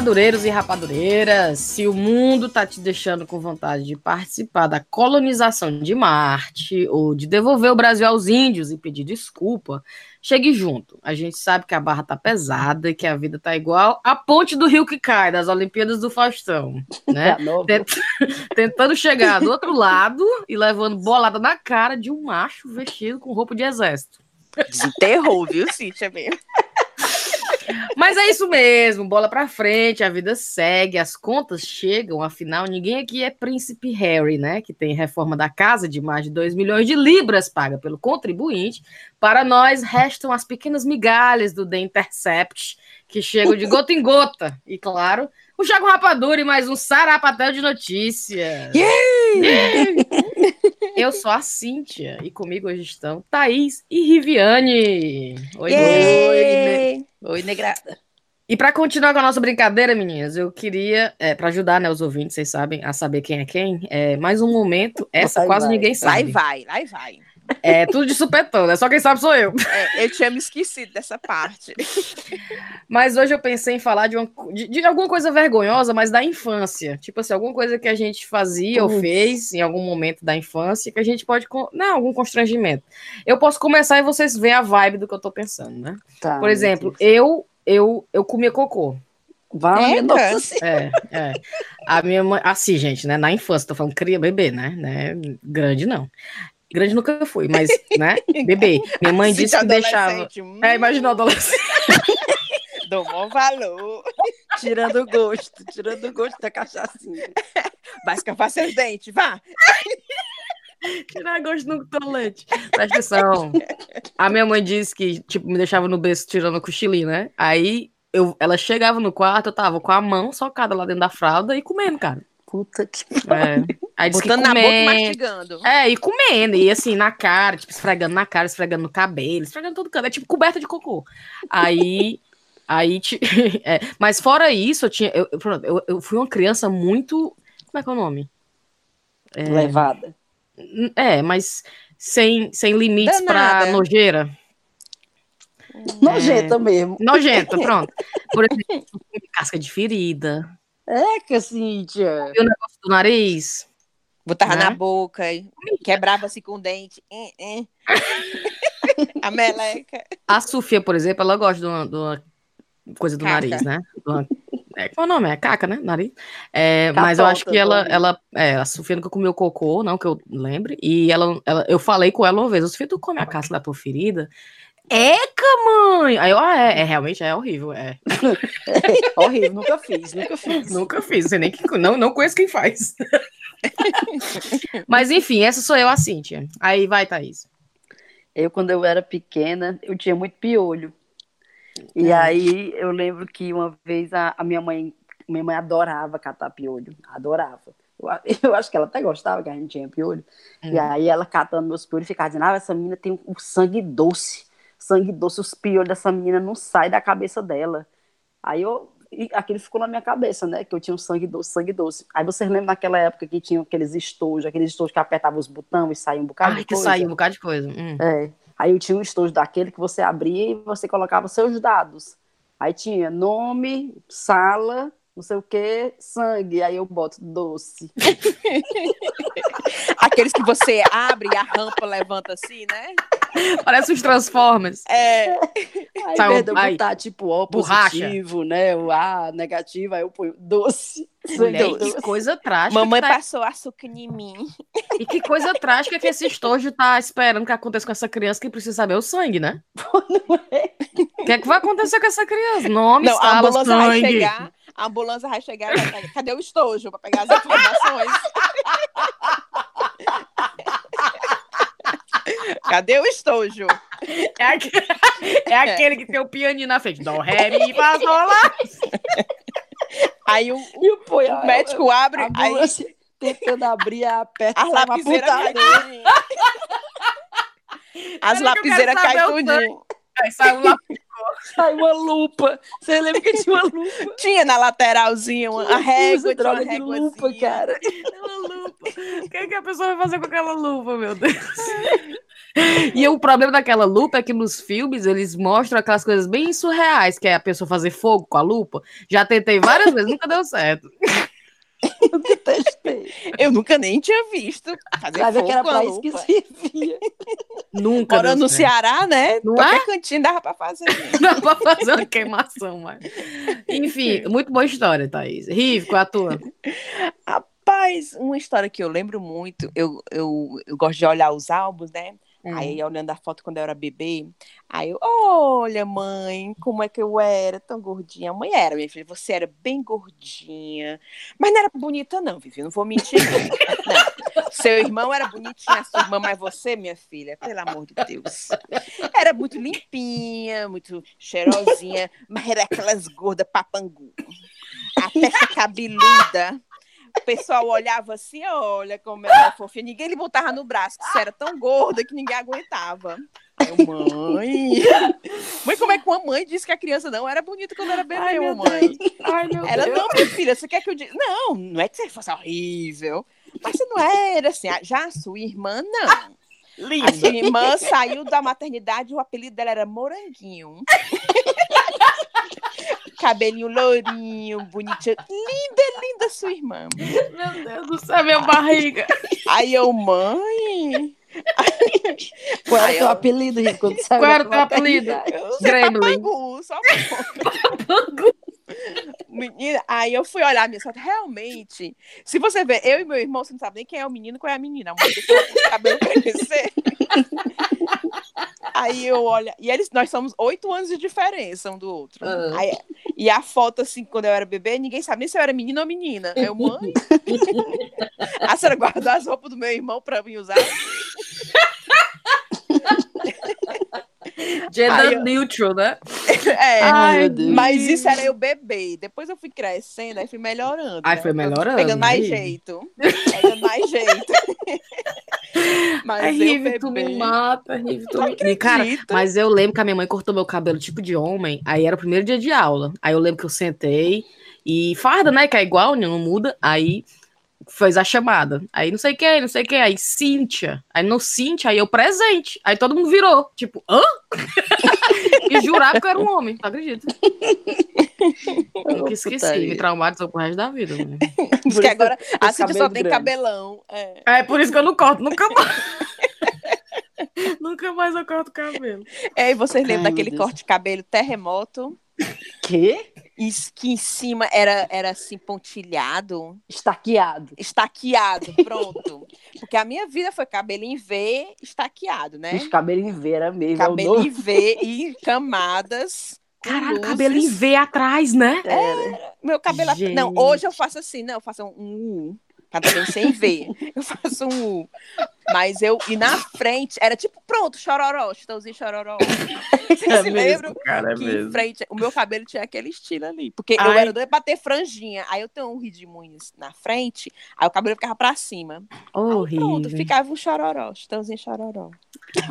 Rapadureiros e rapadureiras, se o mundo tá te deixando com vontade de participar da colonização de Marte ou de devolver o Brasil aos índios e pedir desculpa, chegue junto. A gente sabe que a barra tá pesada e que a vida tá igual a ponte do rio que cai das Olimpíadas do Faustão, né? Tentando chegar do outro lado e levando bolada na cara de um macho vestido com roupa de exército. Desenterrou, viu, Cíntia mesmo? Mas é isso mesmo, bola para frente, a vida segue, as contas chegam, afinal, ninguém aqui é príncipe Harry, né? Que tem reforma da casa de mais de 2 milhões de libras paga pelo contribuinte. Para nós, restam as pequenas migalhas do The Intercept, que chegam de gota em gota. E claro, o Jago Rapadura e mais um sarapatel de notícias. Yeah! Eu sou a Cíntia e comigo hoje estão Thaís e Riviane. Oi, oi, oi, negrada. E para continuar com a nossa brincadeira, meninas, eu queria, é, para ajudar né, os ouvintes, vocês sabem, a saber quem é quem, é, mais um momento, essa quase vai. ninguém sabe. Lá e vai, lá e vai. É tudo de supetão, né? Só quem sabe sou eu. É, eu tinha me esquecido dessa parte. Mas hoje eu pensei em falar de, uma, de, de, alguma coisa vergonhosa, mas da infância. Tipo assim, alguma coisa que a gente fazia ou fez em algum momento da infância que a gente pode. Não, algum constrangimento. Eu posso começar e vocês veem a vibe do que eu tô pensando, né? Tá, Por exemplo, eu, eu, eu comia cocô. Vai, é, é. A minha mãe, assim, gente, né? Na infância, tô falando cria bebê, né? né? Grande não. Grande nunca fui, mas, né? Bebê. Minha mãe disse que deixava. Hum. É, imagina adolescente. Dou bom valor. Tirando o gosto, tirando o gosto da cachaçinha. Vai escavar seus dentes, vá. Tirar gosto no tolete. Presta atenção. A minha mãe disse que, tipo, me deixava no berço tirando o cochilinho, né? Aí eu, ela chegava no quarto, eu tava com a mão socada lá dentro da fralda e comendo, cara. Puta que é. Aí Botando na boca e mastigando. É, e comendo, e assim, na cara, tipo, esfregando na cara, esfregando no cabelo, esfregando todo canto. É tipo coberta de cocô. Aí. Aí, é, mas fora isso, eu tinha. Eu, eu, eu, fui uma criança muito. Como é que é o nome? É, Levada. É, mas sem, sem limites para nojeira. Nojenta é, mesmo. Nojenta, pronto. Por exemplo, casca de ferida. É, que Cíntia. o negócio do nariz. Botava né? na boca, quebrava-se com o dente. a meleca. A Sofia, por exemplo, ela gosta de uma, de uma coisa do caca. nariz, né? Uma, é, qual é o nome? É caca, né? Nariz. É, mas eu acho que ela, ela é, a Sofia nunca comeu cocô, não que eu lembre. E ela, ela, eu falei com ela uma vez: Sofia, tu come a casca da tua ferida? Eca, mãe! Aí eu, ah, é, é realmente é horrível, é. é horrível, nunca fiz, nunca fiz. Nunca fiz, sei nem que, não, não conheço quem faz. Mas enfim, essa sou eu, a Cíntia. Aí vai, Thaís. Eu, quando eu era pequena, eu tinha muito piolho. E aí eu lembro que uma vez a, a, minha mãe, minha mãe adorava catar piolho, adorava. Eu, eu, acho que ela até gostava que a gente tinha piolho. Hum. E aí ela catando meus piolhos ficava dizendo, ah, essa menina tem o sangue doce sangue doce, os piolhos dessa menina não saem da cabeça dela. Aí eu, aquele ficou na minha cabeça, né? Que eu tinha um sangue doce, sangue doce. Aí vocês lembram naquela época que tinha aqueles estojos, aqueles estojos que apertavam os botões e saía um bocado Ai, de coisa? que saía um bocado de coisa. Hum. É. Aí eu tinha um estojo daquele que você abria e você colocava seus dados. Aí tinha nome, sala, não sei o que, sangue, aí eu boto doce. Aqueles que você abre e a rampa levanta assim, né? Parece os Transformers. É. Aí, Sai, vez botar, tipo, O positivo, borracha. né? O A negativo, aí eu ponho doce. Mulher, doce. que coisa trágica. Mamãe tá... passou açúcar em mim. E que coisa trágica que esse estojo tá esperando que aconteça com essa criança que precisa saber o sangue, né? Não é? O que é que vai acontecer com essa criança? Nome, Não, sala, a ambulância sangue. vai chegar, a ambulância vai chegar, cadê o estojo para pegar as informações? Cadê o estojo? É, aquele, é aquele que tem o pianinho na frente. Dó, ré, mi, fá, sol, lá. Aí o, o, o médico abre, aí... Tentando abrir a perna. As lapiseiras caem As lapiseiras caem tudinho. Aí sai um Sai uma lupa. Você lembra que tinha uma lupa? Tinha na lateralzinha uma, a régua, droga uma de lupa, cara. Aquela lupa. O que, é que a pessoa vai fazer com aquela lupa, meu Deus? E o problema daquela lupa é que nos filmes eles mostram aquelas coisas bem surreais, que é a pessoa fazer fogo com a lupa. Já tentei várias vezes, nunca deu certo. Eu detestei. Eu nunca nem tinha visto fazer que era com a pra isso que servia. Nunca Morando no. Ceará, né? Não Qualquer é? cantinho dava pra fazer. Dá pra fazer uma queimação, mas. Enfim, muito boa história, Thaís. Rive, qual é a tua? Rapaz, uma história que eu lembro muito, eu, eu, eu gosto de olhar os álbuns, né? Hum. Aí, olhando a foto quando eu era bebê, aí eu, olha, mãe, como é que eu era tão gordinha. A mãe era, minha filha, você era bem gordinha. Mas não era bonita, não, Vivi, não vou mentir, não. Seu irmão era bonitinho, sua irmã, mas você, minha filha, pelo amor de Deus. Era muito limpinha, muito cheirosinha, mas era aquelas gordas papangu. A testa cabeluda. O pessoal olhava assim, olha como ela é fofinha. Ninguém lhe botava no braço, que você era tão gorda que ninguém aguentava. Aí mãe. Mãe, como é que uma mãe disse que a criança não era bonita quando era bebê, Ai, meu mãe? Ai, meu Ela, Deus. não, minha filha, você quer que eu diga? Não, não é que você fosse horrível. Mas você não era assim. Já a sua irmã, não. A Linda. sua irmã saiu da maternidade, o apelido dela era Moranguinho. Cabelinho lourinho, bonitinho. Linda, linda sua irmã. Meu Deus do céu, minha barriga. Aí eu, mãe. Qual era o teu eu- apelido, Rico, quando saiu Qual era o teu apelido? Gremlin. papangu, só Menina, aí eu fui olhar a minha foto. Realmente, se você ver eu e meu irmão, você não sabe nem quem é o menino e qual é a menina. A mãe deixou o cabelo crescer. Aí eu olho, e eles, nós somos oito anos de diferença um do outro. Ah. Aí, e a foto, assim, quando eu era bebê, ninguém sabe nem se eu era menino ou menina. Eu, mãe. a senhora guardou as roupas do meu irmão pra mim usar. Gender eu- neutral, né? É, Ai, mas isso era eu bebê. Depois eu fui crescendo, aí fui melhorando. Ai, né? foi melhorando, Pegando mais aí. jeito. Pegando mais jeito. mas Ai, eu Rive, tu me mata, Rive, tu Não me... Cara, mas eu lembro que a minha mãe cortou meu cabelo tipo de homem, aí era o primeiro dia de aula. Aí eu lembro que eu sentei e farda, né, que é igual, não muda, aí fez a chamada. Aí não sei quem, não sei quem, aí Cíntia. Aí no Cíntia, aí eu presente. Aí todo mundo virou, tipo, hã? e jurava que eu era um homem, tu acredita? Nunca esqueci, me traumatizou pro resto da vida. né? Diz Por que isso agora a esse Cintia só tem grande. cabelão. É. É por isso que eu não corto, nunca mais. nunca mais eu corto cabelo. É, e vocês lembram Ai, daquele corte de cabelo terremoto? Quê? Isso que em cima era, era assim, pontilhado, Estaqueado. estaqueado, pronto. Porque a minha vida foi cabelo em V, estaqueado, né? Os cabelos em vera mesmo. é Cabelo em V e camadas. Caralho, luzes. cabelo em V atrás, né? Era. Meu cabelo. Gente. Não, hoje eu faço assim, não, eu faço um Também sem ver. Eu faço um U. Mas eu. E na frente, era tipo, pronto, chororó, Chitãozinho chororó. Vocês É se mesmo, lembram? cara, é que em frente, o meu cabelo tinha aquele estilo ali. Porque eu Ai. era doida pra ter franjinha. Aí eu tenho um redemoinho na frente, aí o cabelo ficava pra cima. Aí Horrível. pronto, ficava um chororó, Chitãozinho chororó.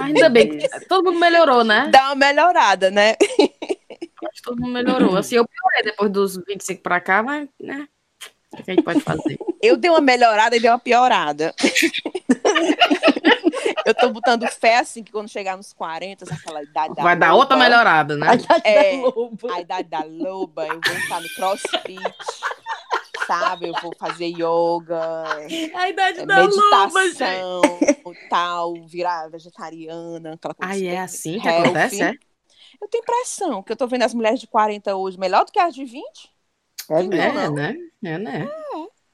Ainda bem que todo mundo melhorou, né? Dá uma melhorada, né? Acho que todo mundo melhorou. Assim, eu piorei depois dos 25 pra cá, mas, né? O que a gente pode fazer? Eu dei uma melhorada e dei uma piorada. eu tô botando fé assim que quando chegar nos 40, aquela idade da Vai dar loba, outra melhorada, né? A idade É. da loba. A idade da loba, eu vou estar no crossfit, sabe? Eu vou fazer yoga, A idade é, meditação, tal, virar vegetariana, aquela coisa. Ai, é assim que healthy. acontece, é? Eu tenho impressão que eu tô vendo as mulheres de 40 hoje melhor do que as de 20. É Não, mesmo. É, não. né? É, né?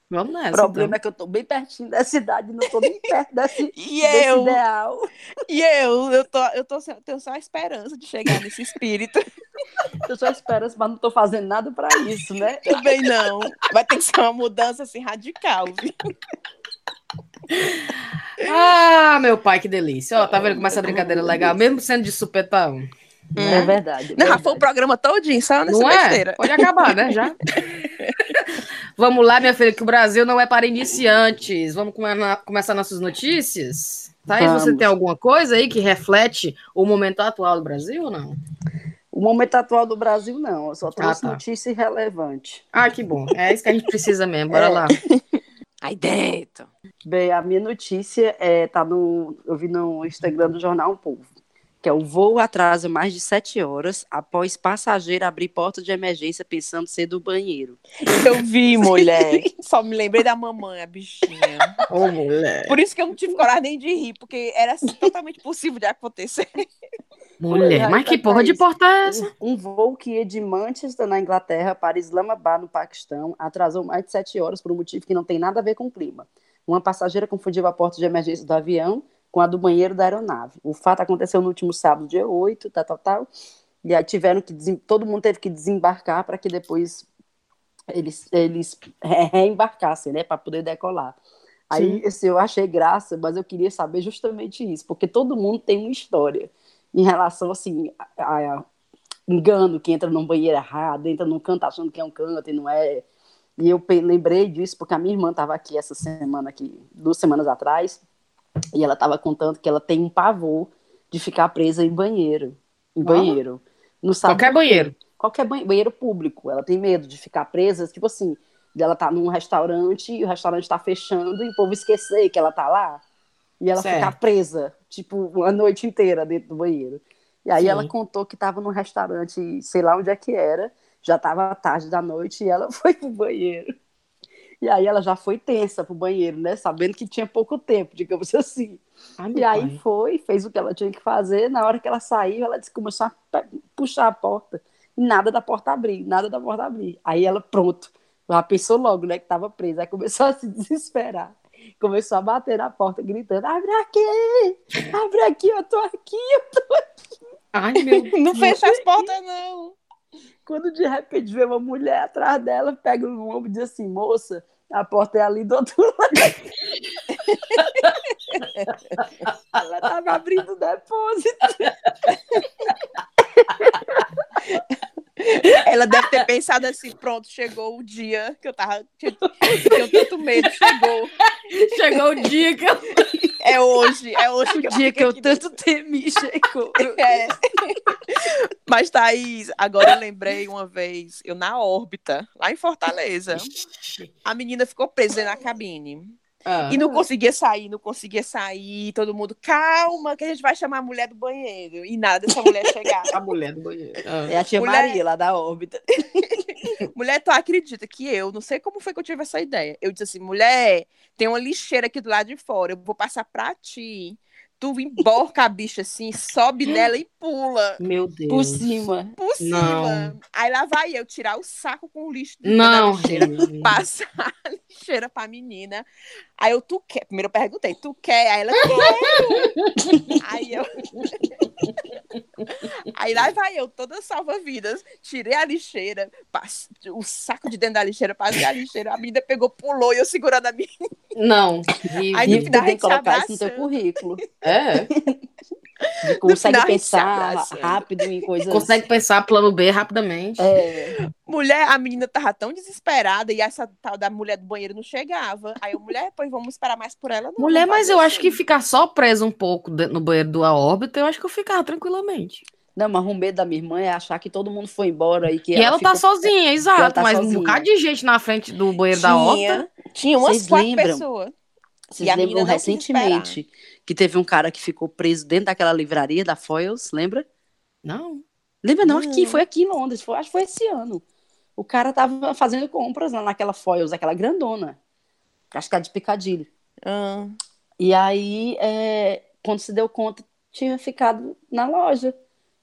Vamos O nessa. problema é que eu tô bem pertinho dessa idade, não tô nem perto desse, E desse eu, ideal. e eu, eu, tô, eu tô, tenho só a esperança de chegar nesse espírito. Eu só espero, mas não tô fazendo nada pra isso, né? Também não. Vai ter que ser uma mudança assim radical, viu? então. Ah, meu pai, que delícia. Ó, tá vendo como essa brincadeira é legal, mesmo sendo de supetão? É verdade. é Não, verdade. foi o programa todinho, só nessa Não é? besteira. Pode acabar, né? Já. Vamos lá, minha filha, que o Brasil não é para iniciantes. Vamos come- começar nossas notícias? Thaís, você Vamos. tem alguma coisa aí que reflete o momento atual do Brasil ou não? O momento atual do Brasil, não. Eu só trouxe tá. notícia irrelevante. Ah, que bom. É isso que a gente precisa mesmo. Bora É. lá. Aí dentro. Bem, a minha notícia é, tá no, eu vi no Instagram do Jornal O Povo, que é o voo atrasa mais de sete horas após passageiro abrir porta de emergência pensando ser do banheiro. Eu vi, mulher. Só me lembrei da mamãe, a bichinha. Ô, mulher. Por isso que eu não tive coragem nem de rir, porque era assim, totalmente possível de acontecer. Mulher, mas que porra de porta é essa? Um, um voo que ia de Manchester, na Inglaterra, para Islamabad, no Paquistão, atrasou mais de sete horas por um motivo que não tem nada a ver com o clima. Uma passageira confundiu a porta de emergência do avião com a do banheiro da aeronave. O fato aconteceu no último sábado, dia 8, tal, tal, tal. E aí tiveram que, todo mundo teve que desembarcar para que depois eles, eles re- reembarcassem, né, para poder decolar. Aí, assim, eu achei graça, mas eu queria saber justamente isso, porque todo mundo tem uma história em relação, assim, a, a engano, que entra num banheiro errado, entra num canto achando que é um canto e não é. E eu lembrei disso porque a minha irmã estava aqui essa semana, aqui, duas semanas atrás, e ela estava contando que ela tem um pavor de ficar presa em banheiro. Em Ah. banheiro. Não sabe Qualquer banheiro. Qualquer banheiro, banheiro público. Ela tem medo de ficar presa, tipo assim, dela tá num restaurante e o restaurante tá fechando e o povo esquecer que ela tá lá. E ela Certo. ficar presa, tipo, a noite inteira dentro do banheiro. E aí Sim. ela contou que tava num restaurante, sei lá onde é que era, já tava tarde da noite e ela foi pro banheiro. E aí ela já foi tensa pro banheiro, né? Sabendo que tinha pouco tempo, digamos assim. Ai, E aí pai. foi, fez o que ela tinha que fazer. Na hora que ela saiu, ela disse- começou a puxar a porta. E nada da porta abrir, nada da porta abrir. Aí ela, pronto. Ela pensou logo, né, que estava presa. Aí começou a se desesperar. Começou a bater na porta, gritando: abre aqui! Abre aqui, eu tô aqui, eu tô Ai, meu Deus. Não fecha as portas, não. Quando de repente vê uma mulher atrás dela, pega no ombro e diz assim: moça, a porta é ali do outro lado. ela tava abrindo o depósito. Ela deve ter pensado assim: pronto, chegou o dia que eu tava. que eu tenho tanto medo, chegou. Chegou o dia que eu. É hoje, é hoje que O dia que eu tanto temi chegou. É. Mas, Thaís, agora eu lembrei uma vez, eu na órbita, lá em Fortaleza, a menina ficou presa na cabine. Ah. E não conseguia sair, não conseguia sair. Todo mundo, calma, que a gente vai chamar a mulher do banheiro. E nada dessa mulher chegar. A mulher do banheiro. Ah. É a tia Mulher- Maria lá da órbita. mulher, tu acredita que eu, não sei como foi que eu tive essa ideia. Eu disse assim, mulher, tem uma lixeira aqui do lado de fora, eu vou passar pra ti. Tu emborca a bicha assim, sobe nela e pula. Meu Deus. Por cima. Por cima. Não. Aí lá vai eu tirar o saco com o lixo Não, da lixeira. Regina. Passar a lixeira pra menina. Aí eu, tu quer? Primeiro eu perguntei, tu quer? Aí ela, quero. Aí eu. Aí lá vai eu, toda salva-vidas. Tirei a lixeira, passe- o saco de dentro da lixeira, passei a lixeira. A menina pegou, pulou e eu segurando a minha. Não. Aí no final a gente colocar isso no teu currículo. É. De consegue a pensar abraçando. rápido em coisas. Consegue pensar plano B rapidamente. É, Mulher, a menina tava tão desesperada e essa tal da mulher do banheiro não chegava. Aí eu, mulher, pois vamos esperar mais por ela. Não, Mulher, vamos mas eu acho assim. que ficar só preso um pouco no banheiro do A órbita, eu acho que eu ficava tranquilamente. Não, mas o medo da minha irmã é achar que todo mundo foi embora e que E ela, tá ficou- sozinha, exato. ela tá mas um sozinha. bocado de gente na frente do banheiro da órbita. Tinha, tinha umas Vocês quatro lembram? pessoas. Vocês E a lembram não recentemente que teve um cara que ficou preso dentro daquela livraria da Foyles, lembra? Não. Lembra não, Não. aqui, foi aqui em Londres, foi, acho que foi esse ano. O cara tava fazendo compras lá naquela Foyles, aquela grandona. Acho que é de Piccadilly. Ah, E aí, é, quando se deu conta, tinha ficado na loja.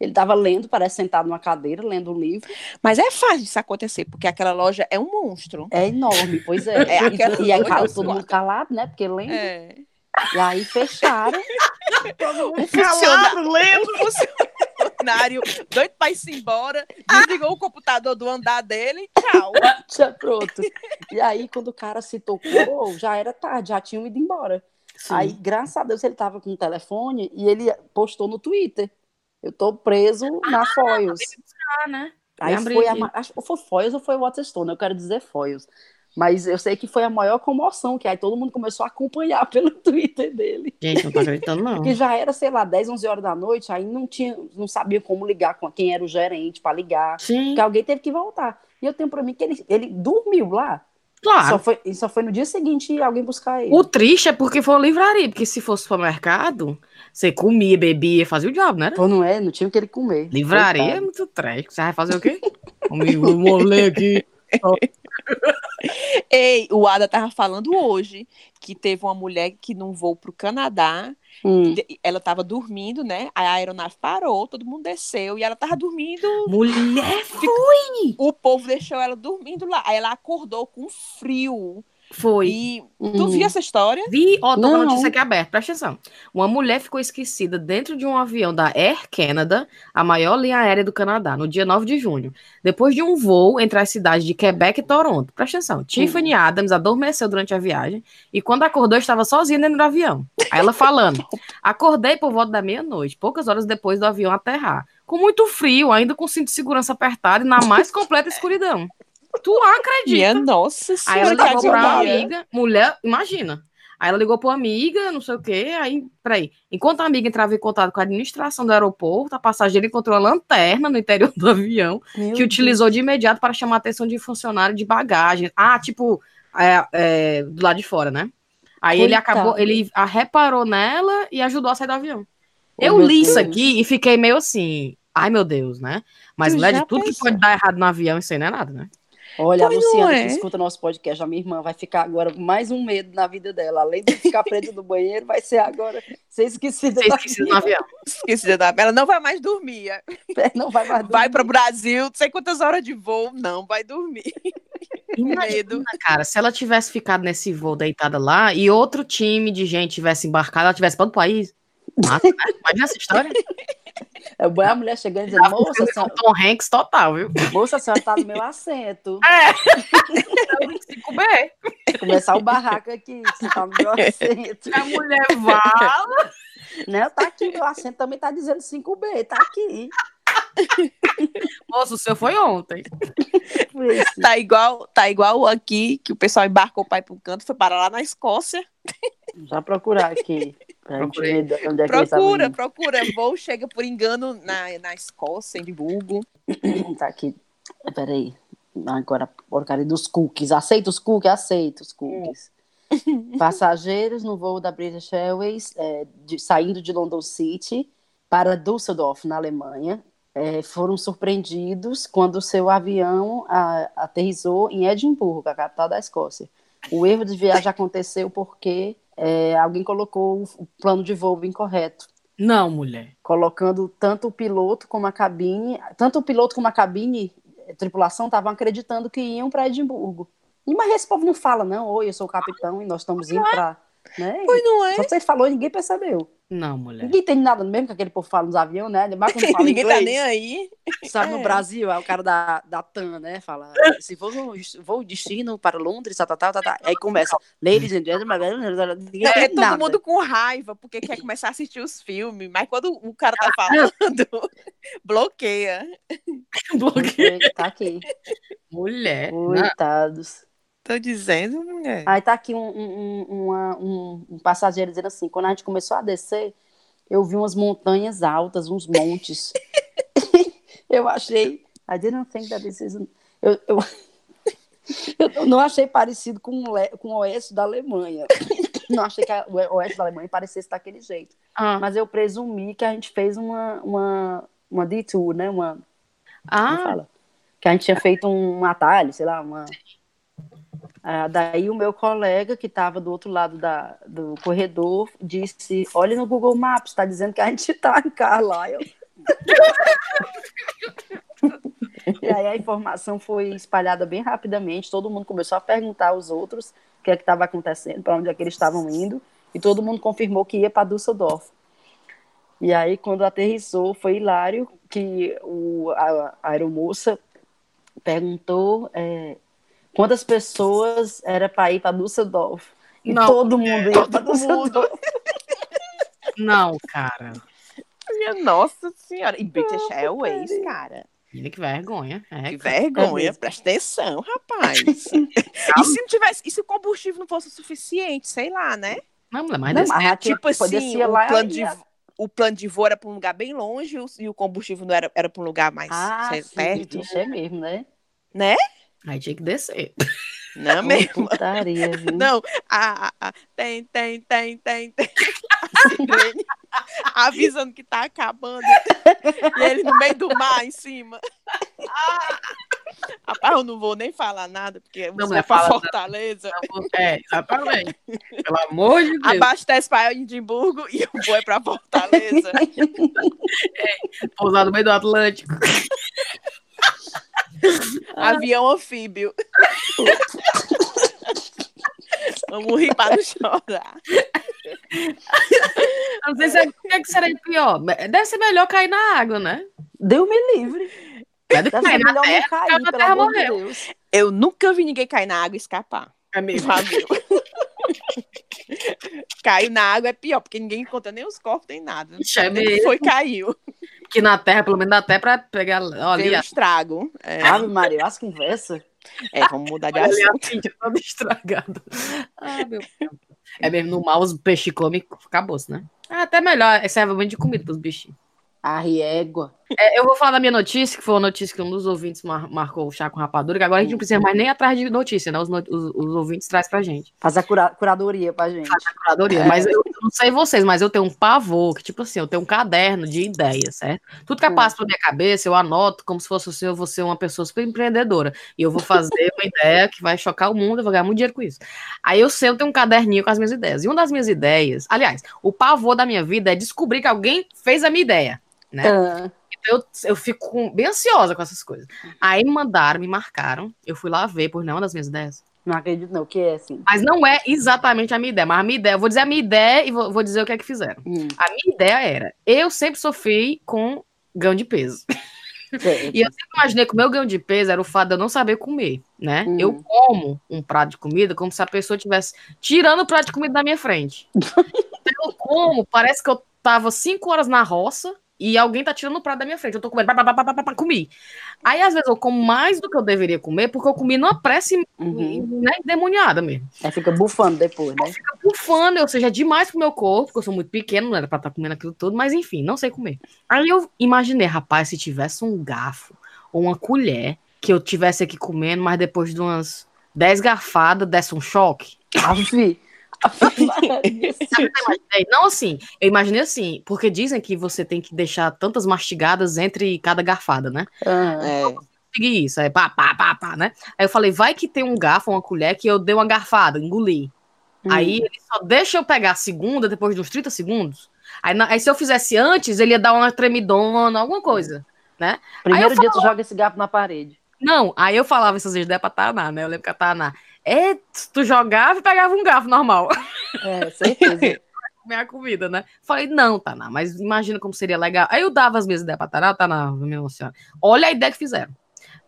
Ele estava lendo, parece sentado numa cadeira, lendo um livro. Mas é fácil isso acontecer, porque aquela loja é um monstro. É enorme, pois é. É, e, e dos todo mundo calado, né? Porque lendo. É. E aí fecharam. Um funcionário, um funcionário doido pra ir embora, desligou o computador do andar dele, tchau. Já pronto. E aí, quando o cara se tocou, já era tarde, já tinham ido embora. Sim. Aí, graças a Deus, ele tava com o telefone e ele postou no Twitter. Eu tô preso na Foyles. Ah, né? Aí foi a, acho foi Foyles ou foi Waterstone, eu quero dizer Foyles. Mas eu sei que foi a maior comoção, que aí todo mundo começou a acompanhar pelo Twitter dele. Gente, não tô acreditando, não. Que já era, sei lá, 10, 11 horas da noite, aí não tinha, não sabia como ligar com quem era o gerente para ligar. Sim, Que alguém teve que voltar. E eu tenho pra mim que ele, ele dormiu lá. claro. Só, foi, só foi no dia seguinte alguém buscar ele. O triste é porque foi uma livraria, porque se fosse supermercado, você comia, bebia, fazia o diabo, né? Pô, não é? Não tinha o que ele comer. Livraria é muito trash. Você vai fazer o quê? Vou ler aqui. Ei, o Ada tava falando hoje que teve uma mulher que num voo pro Canadá, Hum. ela tava dormindo, né? Aí a aeronave parou, todo mundo desceu e ela tava dormindo. Mulher O povo deixou ela dormindo lá. Aí ela acordou com frio. Foi. E tu Hum. viu essa história? Vi, ó, tô com notícia aqui aberta, presta atenção. Uma mulher ficou esquecida dentro de um avião da Air Canada, a maior linha aérea do Canadá, no dia 9 de junho. Depois de um voo entre as cidades de Quebec e Toronto. Presta atenção. Tiffany Adams adormeceu durante a viagem e quando acordou estava sozinha dentro do avião. Aí ela falando: Acordei por volta da meia-noite, poucas horas depois do avião aterrar. Com muito frio, ainda com cinto de segurança apertado e na mais completa escuridão. Tu acredita? Minha nossa Aí ela senhora, que ligou pra amiga, mulher, imagina. Aí ela ligou pra amiga, não sei o quê, aí, peraí. Enquanto a amiga entrava em contato com a administração do aeroporto, a passageira encontrou a lanterna no interior do avião, Meu que utilizou de imediato para chamar a atenção de funcionário de bagagem. Ah, tipo, é, é, do lado de fora, né? Aí ele acabou, ele a reparou nela e ajudou a sair do avião. Oh, Eu li isso Deus. aqui e fiquei meio assim, ai meu Deus, né? Mas mulher, de tudo que pensou? pode dar errado no avião, isso aí não é nada, né? Olha, Pois a não Luciana é. que escuta nosso podcast, a minha irmã, vai ficar agora com mais um medo na vida dela. Além de ficar presa no banheiro, vai ser agora ser esquecida. Você da esqueceu no avião. Esqueci da Ela não vai mais dormir. vida. Não vai mais Vai dormir. para o Brasil, não sei quantas horas de voo, não vai dormir. Imagina, Medo. cara, se ela tivesse ficado nesse voo deitada lá e outro time de gente tivesse embarcado, ela tivesse para outro país. Massa, né? Imagina essa história. É bom a mulher chegando e dizendo, moça, senhora, com Tom Hanks total, viu? moça, a senhora tá no meu assento. É. 5B. Começar o barraco aqui, você tá no meu assento. A mulher vala. Não, tá aqui, meu assento também tá dizendo 5B, tá aqui. Moça, o seu foi ontem. Tá igual, tá igual aqui, que o pessoal embarcou para ir para um canto, foi parar lá na Escócia. Já procurar aqui. Procurei. é Procura, procura. Voo chega por engano na, na Escócia, em Edimburgo. Tá aqui. Peraí. Agora, porcaria dos cookies. Aceita os cookies? Aceita os cookies. Passageiros no voo da British Airways, é, de- saindo de London City para Düsseldorf, na Alemanha, é, foram surpreendidos quando seu avião a- aterrissou em Edimburgo, a capital da Escócia. O erro de viagem aconteceu porque é, alguém colocou o plano de voo incorreto Não, mulher. colocando tanto o piloto como a cabine, tanto o piloto como a cabine, a tripulação estavam acreditando que iam para Edimburgo. E mas esse povo não fala não, oi, eu sou o capitão e nós estamos indo para, né? Pois não é? Só você falou e ninguém percebeu. Não, mulher. Ninguém tem nada mesmo que aquele povo fala nos aviões, né? Mas quando fala Ninguém tá inglês, nem aí. sabe, no É. Brasil, é o cara da, da TAM, né? Fala, se vou, vou destino para Londres, tá, tá, tá, tá, tá. Aí começa, ladies and gentlemen, ninguém É, tem todo nada. mundo com raiva, porque quer começar a assistir os filmes, mas quando o cara tá falando, bloqueia. Bloqueio. Tá aqui, Mulher. Não. coitados. Tô dizendo, mulher. Aí tá aqui um, um, um, uma- um- um passageiro dizendo assim, quando a gente começou a descer, eu vi umas montanhas altas, uns montes. eu achei, I didn't think that this is... Eu, eu, eu não achei parecido com com o oeste da Alemanha. Não achei que a- o oeste da Alemanha parecesse daquele jeito. Ah, Mas eu presumi que a gente fez uma, uma, uma detour, né? Uma, como ah, fala? Que a gente tinha feito um atalho, sei lá, uma. Ah, daí o meu colega, que estava do outro lado da, do corredor, disse: Olha no Google Maps, está dizendo que a gente está em Carlisle. e aí a informação foi espalhada bem rapidamente, todo mundo começou a perguntar aos outros o que é que estava acontecendo, para onde é que eles estavam indo, e todo mundo confirmou que ia para Düsseldorf. E aí, quando aterrissou, foi hilário que o, a, a aeromoça perguntou é, quantas pessoas era para ir para Düsseldorf. E Não, todo mundo ia para todo mundo. Düsseldorf. não, cara. Minha nossa senhora. E British Airways, cara. Menina, que vergonha. É, Que vergonha, mesmo. presta atenção, rapaz. e se não tivesse, e se o combustível não fosse o suficiente, sei lá, né? Não, mulher, mas Não, mas tinha- Tipo assim, o lá plano, de, ia- o plano de voo era para um lugar bem longe e o, combustível não era, era para um lugar mais Ah, sim, perto. Isso é mesmo, né? Aí tinha que descer. Não é mesmo? Putaria, viu? Não, a, a, a- tem, tem, tem, tem, tem. Avisando que tá acabando. E ele no meio do mar, em cima. Rapaz, eu não vou nem falar nada, porque Não, você pra fala nada. Fortaleza, É, exatamente. Pelo amor de Deus. abastece pra Edimburgo e eu vou é pra Fortaleza. Pousar no meio do Atlântico. Avião anfíbio. Vamos rir para não chorar. Não sei se é, o que, é que seria pior. Deve ser melhor cair na água, né? Deu me livre. Deve Deve cair melhor terra, cair, pelo terra, amor de. Deus. Eu nunca vi ninguém cair na água e escapar. Já viu? Caiu na água é pior, porque ninguém encontra nem os corpos, nem nada. Ixi, é mesmo. foi, caiu. Que na terra, pelo menos dá até pra pegar. Olha, estrago. É, Ave Maria, as conversas. é, vamos mudar de assunto. Cíntia toda estragada. Ah, meu Deus. É mesmo, no mal os peixes comem, acabou-se, né? Ah, até melhor, serve muito de comida pros bichinhos. A riégua. É, eu vou falar da minha notícia, que foi uma notícia que um dos ouvintes mar- marcou o chá com rapadura, que agora a gente não precisa mais nem atrás de notícia, né? Os, no- os, os ouvintes trazem pra gente. Faz a cura- curadoria pra gente. Curadoria. É. Mas eu não sei vocês, mas eu tenho um pavor, que tipo assim, eu tenho um caderno de ideias, certo? Tudo que Hum. passa pela minha cabeça, eu anoto como se fosse assim, eu vou ser uma pessoa super empreendedora. E eu vou fazer uma ideia que vai chocar o mundo, eu vou ganhar muito dinheiro com isso. Aí eu sei, eu tenho um caderninho com as minhas ideias. E uma das minhas ideias, aliás, o pavor da minha vida é descobrir que alguém fez a minha ideia. né? Ah, eu, eu fico bem ansiosa com essas coisas. Aí me mandaram, me marcaram. Eu fui lá ver, por não é uma das minhas ideias. não acredito, não. Que é assim? Mas não é exatamente a minha ideia. Mas a minha ideia, eu vou dizer a minha ideia e vou, vou dizer o que é que fizeram. Hum, A minha ideia era: eu sempre sofri com ganho de peso. E eu sempre imaginei que o meu ganho de peso era o fato de eu não saber comer, né? Hum. Eu como um prato de comida como se a pessoa estivesse tirando o prato de comida da minha frente. Então, eu como, parece que eu tava cinco horas na roça e alguém tá tirando o prato da minha frente. Eu tô comendo, pá, pá, pá, pá, pá, comi. Aí, às vezes, eu como mais do que eu deveria comer, porque eu comi numa prece Uhum. né, demoniada mesmo. Aí fica bufando depois, né? Bufando, ou seja, é demais pro meu corpo, porque eu sou muito pequeno, não era pra estar comendo aquilo tudo, mas enfim, não sei comer. Aí eu imaginei, rapaz, se tivesse um garfo ou uma colher que eu tivesse aqui comendo, mas depois de umas 10 garfadas desse um choque. Ave. Não assim, eu imaginei assim, porque dizem que você tem que deixar tantas mastigadas entre cada garfada, né? Ah, É. Consegui isso, aí pá, pá, pá, pá, né? Aí eu falei, vai que tem um garfo, uma colher, que eu dei uma garfada, engoli. hum. Aí ele só deixa eu pegar a segunda depois de uns 30 segundos. Aí, aí se eu fizesse antes, ele ia dar uma tremidona, alguma coisa, né? Primeiro dia tu joga esse garfo na parede. Não, aí eu falava essas ideias pra Taná, né? Eu lembro que a Taná, é, tu jogava e pegava um garfo normal, É, certeza. minha comida, né? Falei, não, Taná, mas imagina como seria legal. Aí eu dava as minhas ideias pra Taná, Taná, minha senhora, olha a ideia que fizeram.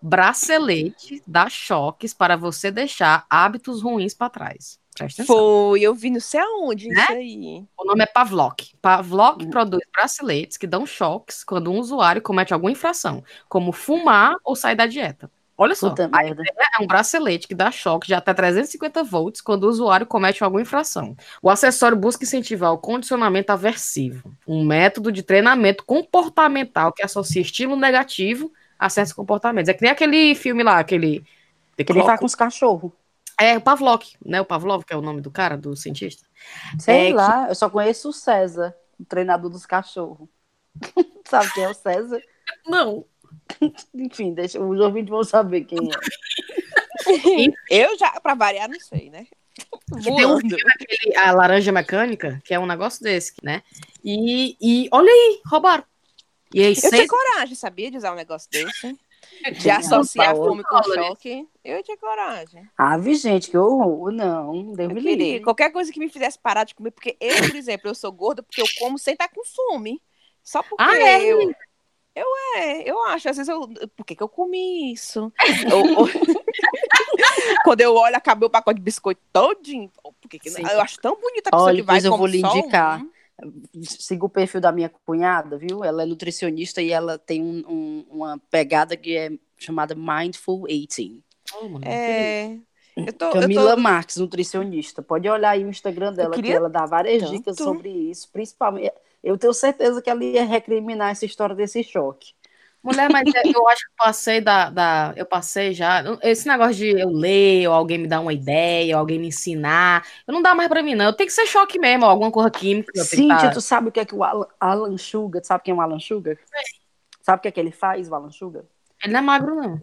Bracelete dá choques para você deixar hábitos ruins pra trás. Presta atenção. Foi, eu vi não sei aonde Né? isso aí. O nome é Pavlok. Pavlok Hum. produz braceletes que dão choques quando um usuário comete alguma infração, como fumar ou sair da dieta. Olha só, Puta a merda. ideia é um bracelete que dá choque de até 350 volts quando o usuário comete alguma infração. O acessório busca incentivar o condicionamento aversivo, um método de treinamento comportamental que associa estímulo negativo a certos comportamentos. É que nem aquele filme lá, aquele... Que ele faz com os cachorros. É o Pavlok, né? O Pavlov, que é o nome do cara, do cientista. Sei É que- lá, eu só conheço o César, o treinador dos cachorros. Sabe quem é o César? Não. Enfim, deixa, os ouvintes vão saber quem é. Eu já, pra variar, não sei, né? Que tem um filme, aquele, a Laranja Mecânica, que é um negócio desse, né? E, e olha aí, roubaram. E aí, Eu tinha coragem, sabia, de usar um negócio desse? De associar Paulo. fome com choque. Eu tinha coragem. Ave, gente, que horror. Não, Deus Eu me queria. livre. Qualquer coisa que me fizesse parar de comer, porque eu, por exemplo, eu sou gorda porque eu como sem estar com fome. Só porque Ah, é? eu. Eu é, eu acho, às vezes eu. Por que, que eu comi isso? Ou- ou- Quando eu olho, acabei o pacote de biscoito todinho. Por que que- Sim. Eu acho tão bonita a pessoa Olha, que vai depois eu vou lhe indicar. um. Siga o perfil da minha cunhada, viu? Ela é nutricionista e ela tem um, um, uma pegada que é chamada Mindful Eating. Oh, mano, É. Eu tô, Camila eu tô... Marques, nutricionista. Pode olhar aí o Instagram dela, que queria ela dá várias tanto. dicas sobre isso. Principalmente, eu tenho certeza que ela ia recriminar essa história desse choque. Mulher, mas é- eu acho que eu passei da, da. Eu passei já. Esse negócio de eu ler, ou alguém me dar uma ideia, ou alguém me ensinar. Eu não dá mais pra mim, não. Eu tenho que ser choque mesmo, alguma coisa química. que Cíntia, tá- tu sabe o que é que o Alan, Alan Sugar, tu sabe quem é o Alan Sugar? Sabe o que é que ele faz, o Alan Sugar? Ele não é magro, não.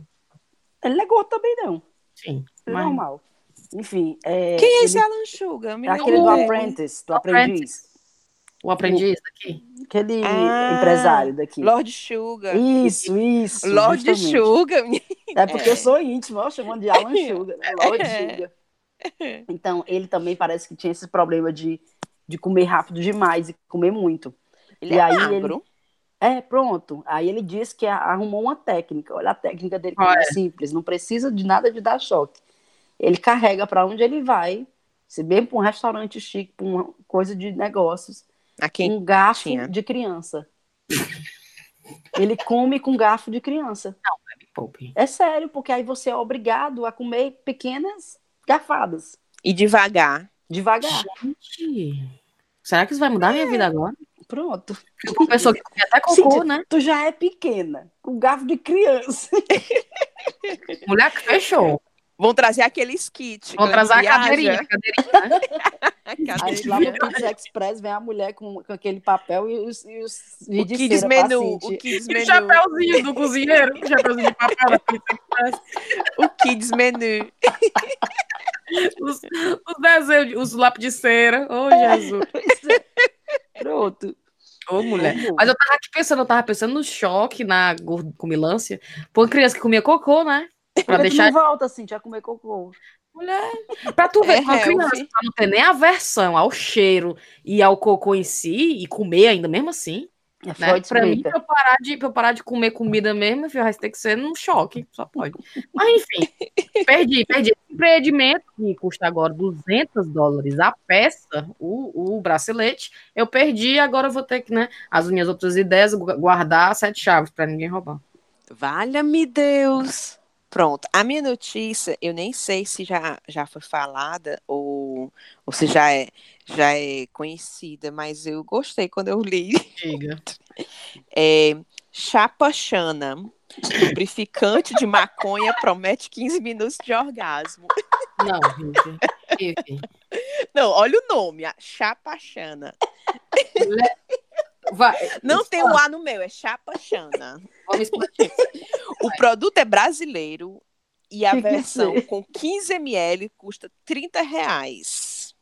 Ele não é gordo também, não. Sim. Ele é mas- normal. Enfim, é, Quem é ele- esse Alan Sugar? Me é aquele do. Apprentice, do Do aprendiz. O aprendiz daqui. Aquele Ah, empresário daqui. Lord Sugar. Isso, isso. Lord justamente. Sugar. É porque É. eu sou íntimo, eu chamando de Alan Sugar, né? Lord É. Sugar. Então, ele também parece que tinha esse problema de, de comer rápido demais e comer muito. Ele E é aí magro. É, pronto. Aí ele disse que a- arrumou uma técnica. Olha a técnica dele, que é é? simples, não precisa de nada de dar choque. Ele carrega para onde ele vai, se bem para um restaurante chique, para uma coisa de negócios, A quem um garfo tinha? de criança. Ele come com garfo de criança. Me poupe. É sério, porque aí você é obrigado a comer pequenas garfadas, E devagar. devagar. Gente, Será que isso vai mudar a minha vida agora? Pronto. Uma pessoa que come até cocô, Cíntia, né? Tu já é pequena, com garfo de criança. Mulher que fechou. Vão trazer aqueles kits. Vão trazer a viaja, cadeirinha. a cadeirinha, né? Aí lá no Pizza Express vem a mulher com, com aquele papel e os, e os O kids menu. O kids E o menu. chapéuzinho do cozinheiro. O chapéuzinho de papel da Pizza Express. O kids menu. Os, os desenhos, de- os lápis de cera. Ô, Jesus. Pronto. Ô, mulher. Mas eu tava aqui pensando, eu tava pensando no choque, na gordocomilância. Pô, criança que comia cocô, né? Pra Porque deixar. não volta assim, já comer cocô. Mulher. Pra tu ver, É uma criança healthy. pra não ter nem aversão ao cheiro e ao cocô em si, e comer ainda mesmo assim. É Né? Freud Pra mim, pra eu, parar de, pra eu parar de comer comida mesmo, filho, vai ter que ser num choque, só pode. Mas enfim, perdi, perdi. Esse empreendimento que custa agora 200 dólares a peça, o, o bracelete, eu perdi, agora eu vou ter que, né, as minhas outras ideias, gu- guardar sete chaves pra ninguém roubar. Valha-me Deus. Pronto, a minha notícia, eu nem sei se já, já foi falada ou, ou se já é, já é conhecida, mas eu gostei quando eu li. Diga. É, Chapachana, lubrificante de maconha promete 15 minutos de orgasmo. Não, Vivi. Não, olha o nome, a Chapachana. Vai, Não tem um A no meu, é Chapachana. vamos explicar. O produto é brasileiro e a Que que versão é? com 15 ml custa 30 reais.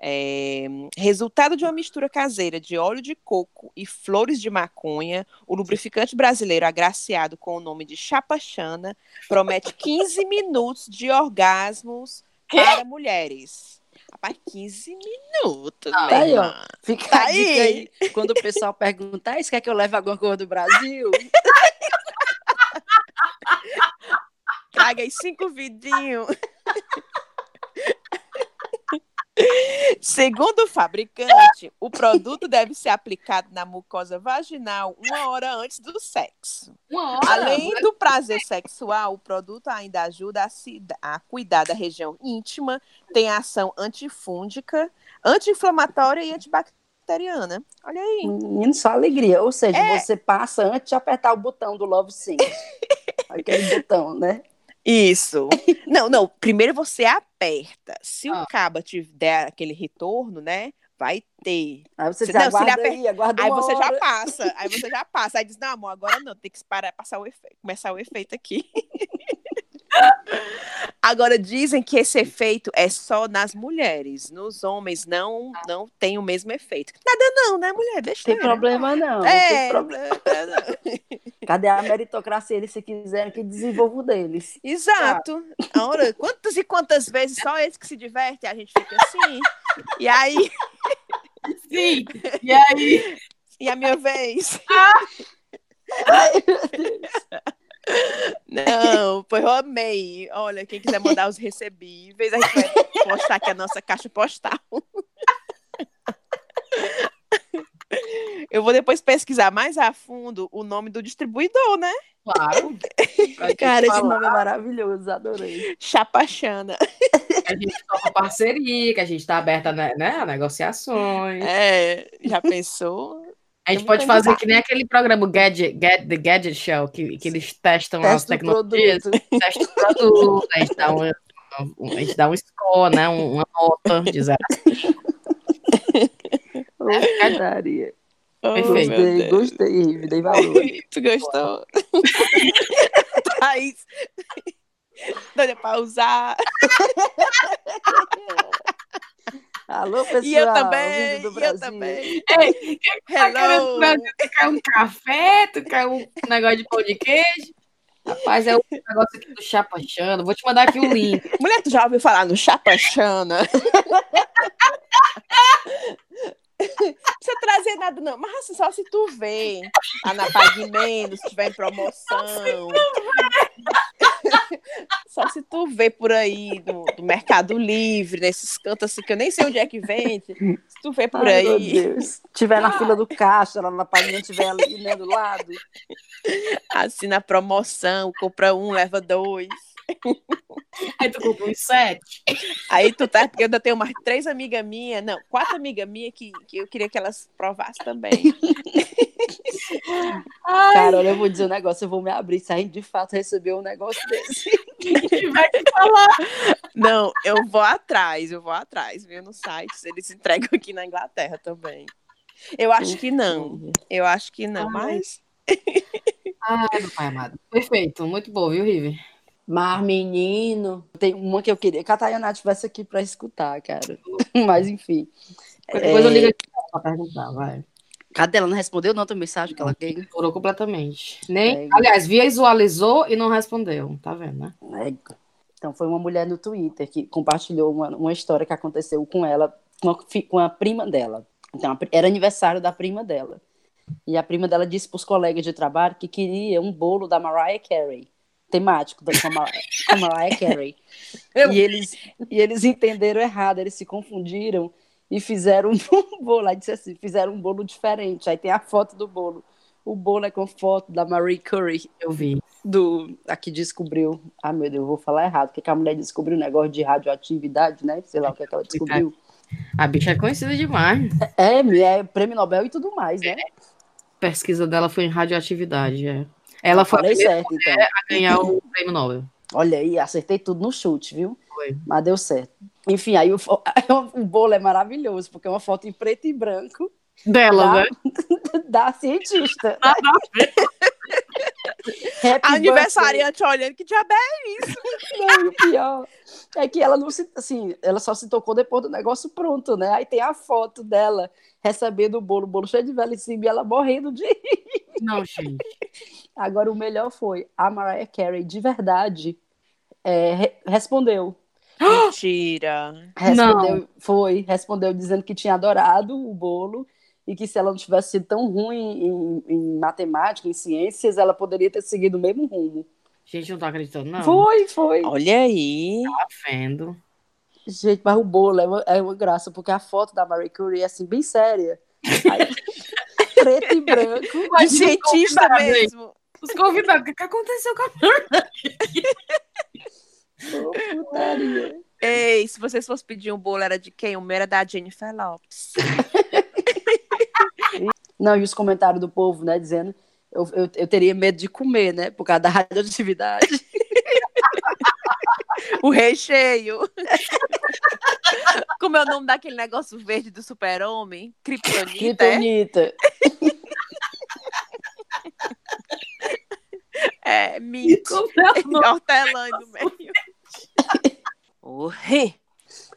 É, resultado de uma mistura caseira de óleo de coco e flores de maconha, o lubrificante brasileiro agraciado com o nome de Chapachana promete 15 minutos de orgasmos para mulheres. Rapaz, 15 minutos, Ah, aí, ó. Fica Tá aí. aí. Quando o pessoal perguntar, isso quer que eu leve alguma coisa do Brasil? Traga aí cinco vidinhos. Segundo o fabricante, o produto deve ser aplicado na mucosa vaginal uma hora antes do sexo. Uma hora. Além do prazer sexual, o produto ainda ajuda a, se, a cuidar da região íntima, tem ação antifúngica, anti-inflamatória e antibacteriana. Olha aí. Menino, só alegria. Ou seja, É. você passa antes de apertar o botão do Love Sim. Aquele botão, né? Isso. Não, não. Primeiro você aperta. Se Ah. o cabo te der aquele retorno, né? Vai ter. Aí você Se- diz, não, aguarda aper- aí, aguarda Aí você já hora. passa. Aí você já passa. Aí diz, não, amor, agora não, tem que parar, passar o efeito, começar o efeito aqui. Agora dizem que esse efeito é só nas mulheres. Nos homens não não tem o mesmo efeito. Nada não, né, mulher? Deixa Tem problema não. não É, tem problema. não. Cadê a meritocracia? Eles, se quiserem, que desenvolvam deles. Exato. Ora, quantas e quantas vezes só eles que se divertem, a gente fica assim. E aí, Sim. E aí? e a minha vez? Ai, meu Deus. Não, pois eu amei. Olha, quem quiser mandar os recebíveis, a gente vai postar aqui a nossa caixa postal. Eu vou depois pesquisar mais a fundo o nome do distribuidor, né? Claro. Cara, esse falar nome é maravilhoso, adorei. Chapachana. que a gente topa parceria, que a gente está aberta né, né, a negociações. É, já pensou? A gente pode fazer que nem aquele programa Gadget, Get, The Gadget Show, que, que eles testam as Testa o tecnologias, testam o produto, a gente dá um, um- a gente dá um score, né, um- uma nota de zero. Ô, Daria. Oh, Perfeito. Gostei, gostei, Rive, dei valor. Tu gostou? Thaís. Doida pra usar. Alô, pessoal. E eu também. vindo do E eu Brasil. também. Ei, tá Hello. Brasil, tu quer um café, tu quer um negócio de pão de queijo? Rapaz, é o negócio aqui do Chapachando. Vou te mandar aqui o link. Mulher, tu já ouviu falar no Chapachana? precisa trazer nada, não. Mas assim, só se tu vê. A na se tiver em promoção. Só se tu vê por aí no, no Mercado Livre, nesses cantos assim, que eu nem sei onde é que vende. Se tu vê por Ai, meu aí, Deus. Tiver na fila do caixa, lá na página, tiver ali né, do lado. assim, na promoção, compra um, leva dois. Aí tu compra uns sete. Aí tu tá, porque eu ainda tenho mais três amigas minhas, não, quatro amigas minhas que, que eu queria que elas provassem também. Cara, olha, eu vou dizer um negócio, eu vou me abrir se a gente de fato receber um negócio desse. tiver que falar. Não, eu vou atrás, eu vou atrás, viu, no site, eles entregam aqui na Inglaterra também. Eu acho que não, eu acho que não, mas Ai, meu pai amado. Perfeito, muito bom, viu, Rive? Mas, menino, tem uma que eu queria que a Tayana estivesse aqui pra escutar, cara. Mas, enfim. Qualquer coisa eu ligo aqui pra perguntar, vai. Cadê? Ela não respondeu não tua mensagem que ela quer? Ignorou completamente. Nem, É. aliás, visualizou e não respondeu. Tá vendo, né? É. Então, foi uma mulher no Twitter que compartilhou uma, uma história que aconteceu com ela, com a, com a prima dela. Então, a era aniversário da prima dela. E a prima dela disse para os colegas de trabalho que queria um bolo da Mariah Carey, temático da, com, a Mar- com Mariah Carey. E eles, e eles entenderam errado, eles se confundiram e fizeram um bolo. Aí disse assim, fizeram um bolo diferente. Aí tem a foto do bolo. O bolo é com foto da Marie Curie, Eu vi. do a que descobriu. Ah, meu Deus, eu vou falar errado, porque que a mulher descobriu um negócio de radioatividade, né? Sei lá o que, é que ela descobriu. A bicha é conhecida demais. É, é prêmio Nobel e tudo mais, né? A pesquisa dela foi em radioatividade. É. Ela foi a certo, então. a ganhar o prêmio Nobel. Olha aí, acertei tudo no chute, viu? Foi. Mas deu certo. Enfim, aí o, fo- o bolo é maravilhoso, porque é uma foto em preto e branco Dela, Tá. né? da cientista. Nada a aniversariante olhando que diabo é birthday. Não, e o pior é que ela não se, assim, ela só se tocou depois do negócio pronto, né? Aí tem a foto dela recebendo o bolo, o bolo cheio de vela em cima e ela morrendo de Não, gente. Agora, o melhor foi a Mariah Carey, de verdade, é, re- respondeu. Mentira. Respondeu, foi, respondeu dizendo que tinha adorado o bolo e que se ela não tivesse sido tão ruim em, em matemática, em ciências, ela poderia ter seguido o mesmo rumo. Gente, não tô acreditando, não. Foi, foi. Olha aí. Tá vendo. Gente, mas o bolo é uma, é uma graça, porque a foto da Marie Curie é assim, bem séria. Aí, preto e branco. Os cientista mesmo. Os convidados, o que, aconteceu com a Ô, putaria. Ei, se vocês fossem pedir um bolo, era de quem? O meu era da Jennifer Lopes. Não, e os comentários do povo, né, dizendo eu, eu, eu teria medo de comer, né, por causa da radioatividade. O recheio. Como é o nome daquele negócio verde do super-homem? Kryptonita, é? Kryptonita. É, é o nome? Hortelã no meio. Orre.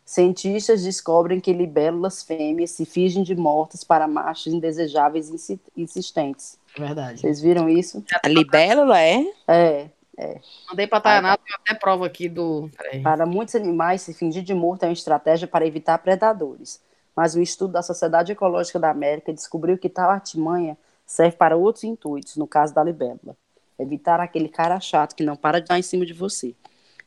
Cientistas descobrem que libélulas fêmeas se fingem de mortas para machos indesejáveis insi- insistentes. Verdade. Vocês viram isso? A libélula é? É. Mandei pra Tayaná, tem até prova aqui do. Para muitos animais, se fingir de morto é uma estratégia para evitar predadores. Mas um estudo da Sociedade Ecológica da América descobriu que tal artimanha serve para outros intuitos, no caso da libélula. Evitar aquele cara chato que não para de dar em cima de você.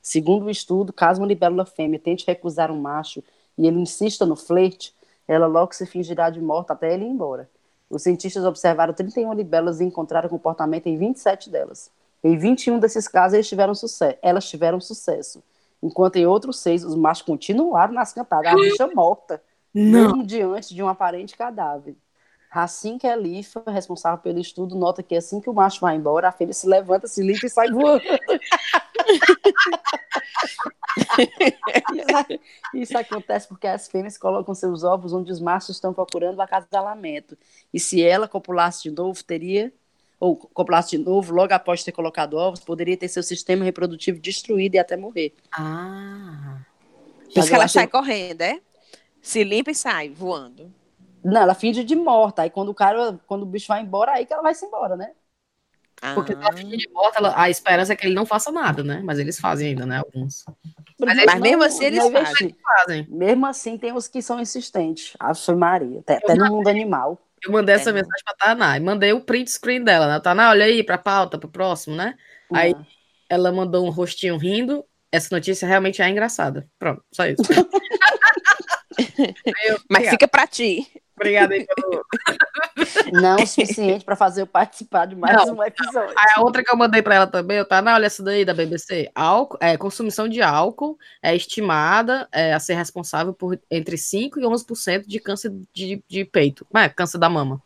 Segundo o estudo, caso uma libélula fêmea tente recusar um macho e ele insista no flerte, ela logo se fingirá de morta até ele ir embora. Os cientistas observaram 31 libélulas e encontraram comportamento em 27 delas. Em 21 desses casos, eles tiveram elas tiveram sucesso. Enquanto em outros seis, os machos continuaram nas cantadas, a bicha morta, Não. mesmo diante de um aparente cadáver. Assim que Elifa, responsável pelo estudo, nota que assim que o macho vai embora, a fêmea se levanta, se limpa e sai voando. Isso- acontece porque as fêmeas colocam seus ovos onde os machos estão procurando o acasalamento. E se ela copulasse de novo, teria, ou copulasse de novo, logo após ter colocado ovos, poderia ter seu sistema reprodutivo destruído e até morrer. Ah. Por isso que ela sai correndo, é? Se limpa e sai voando. Não, ela finge de morta. Aí quando o cara, quando o bicho vai embora, aí que ela vai se embora, né? Porque Ah. se ela fingir de morta, ela- a esperança é que ele não faça nada, né? Mas eles fazem ainda, né? Alguns. Mas, Mas mesmo assim eles fazem. Fazem. Mesmo assim, tem os que são insistentes. Ave Maria. Até, até no mundo animal. Eu mandei essa É. mensagem pra Taná e mandei o print screen dela, né? Taná, olha aí pra pauta, pro próximo, né? Aí- Não. Ela mandou um rostinho rindo. Essa notícia realmente é engraçada. Pronto, só isso. Eu, Mas fica pra ti. Obrigada aí pelo. Não o suficiente para fazer eu participar de mais Não, um episódio. Aí a outra que eu mandei pra ela também, eu Taná, olha essa daí da BBC. Álcool, é, consumição de álcool é estimada é, a ser responsável por entre 5% e 11% de câncer de, de peito. É, câncer da mama.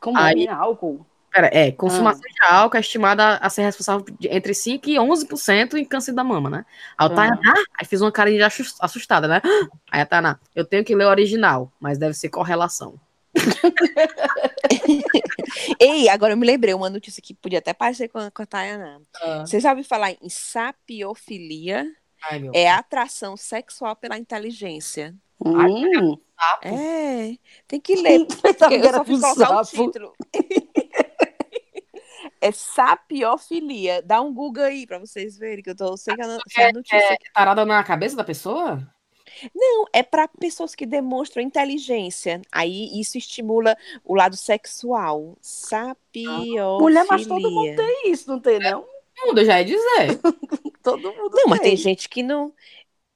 Como aí- é álcool? Pera, é, consumação de álcool é estimada a ser responsável de- entre 5% e 11% em câncer da mama, né? Aí o Ah. Tainá, aí fiz uma carinha de assus- assustada, né? Aí a Tainá, eu tenho que ler o original, mas deve ser correlação. Ei, agora eu me lembrei uma notícia que podia até parecer com a, com a Tayana. Ah. Você já ouviu falar em sapiofilia? Ai, É atração sexual pela inteligência. Hum, sapo. É, tem que ler. eu só fui colocar o título. É sapiofilia. Dá um Google aí pra vocês verem que eu tô sem a, sem a notícia. É tarada na cabeça da pessoa? Não, é para pessoas que demonstram inteligência. Aí isso estimula o lado sexual. Sapiofilia. Mulher, mas todo mundo tem isso, não tem, não? Mundo, eu já ia dizer. Todo mundo Não, mas tem tem. gente que não.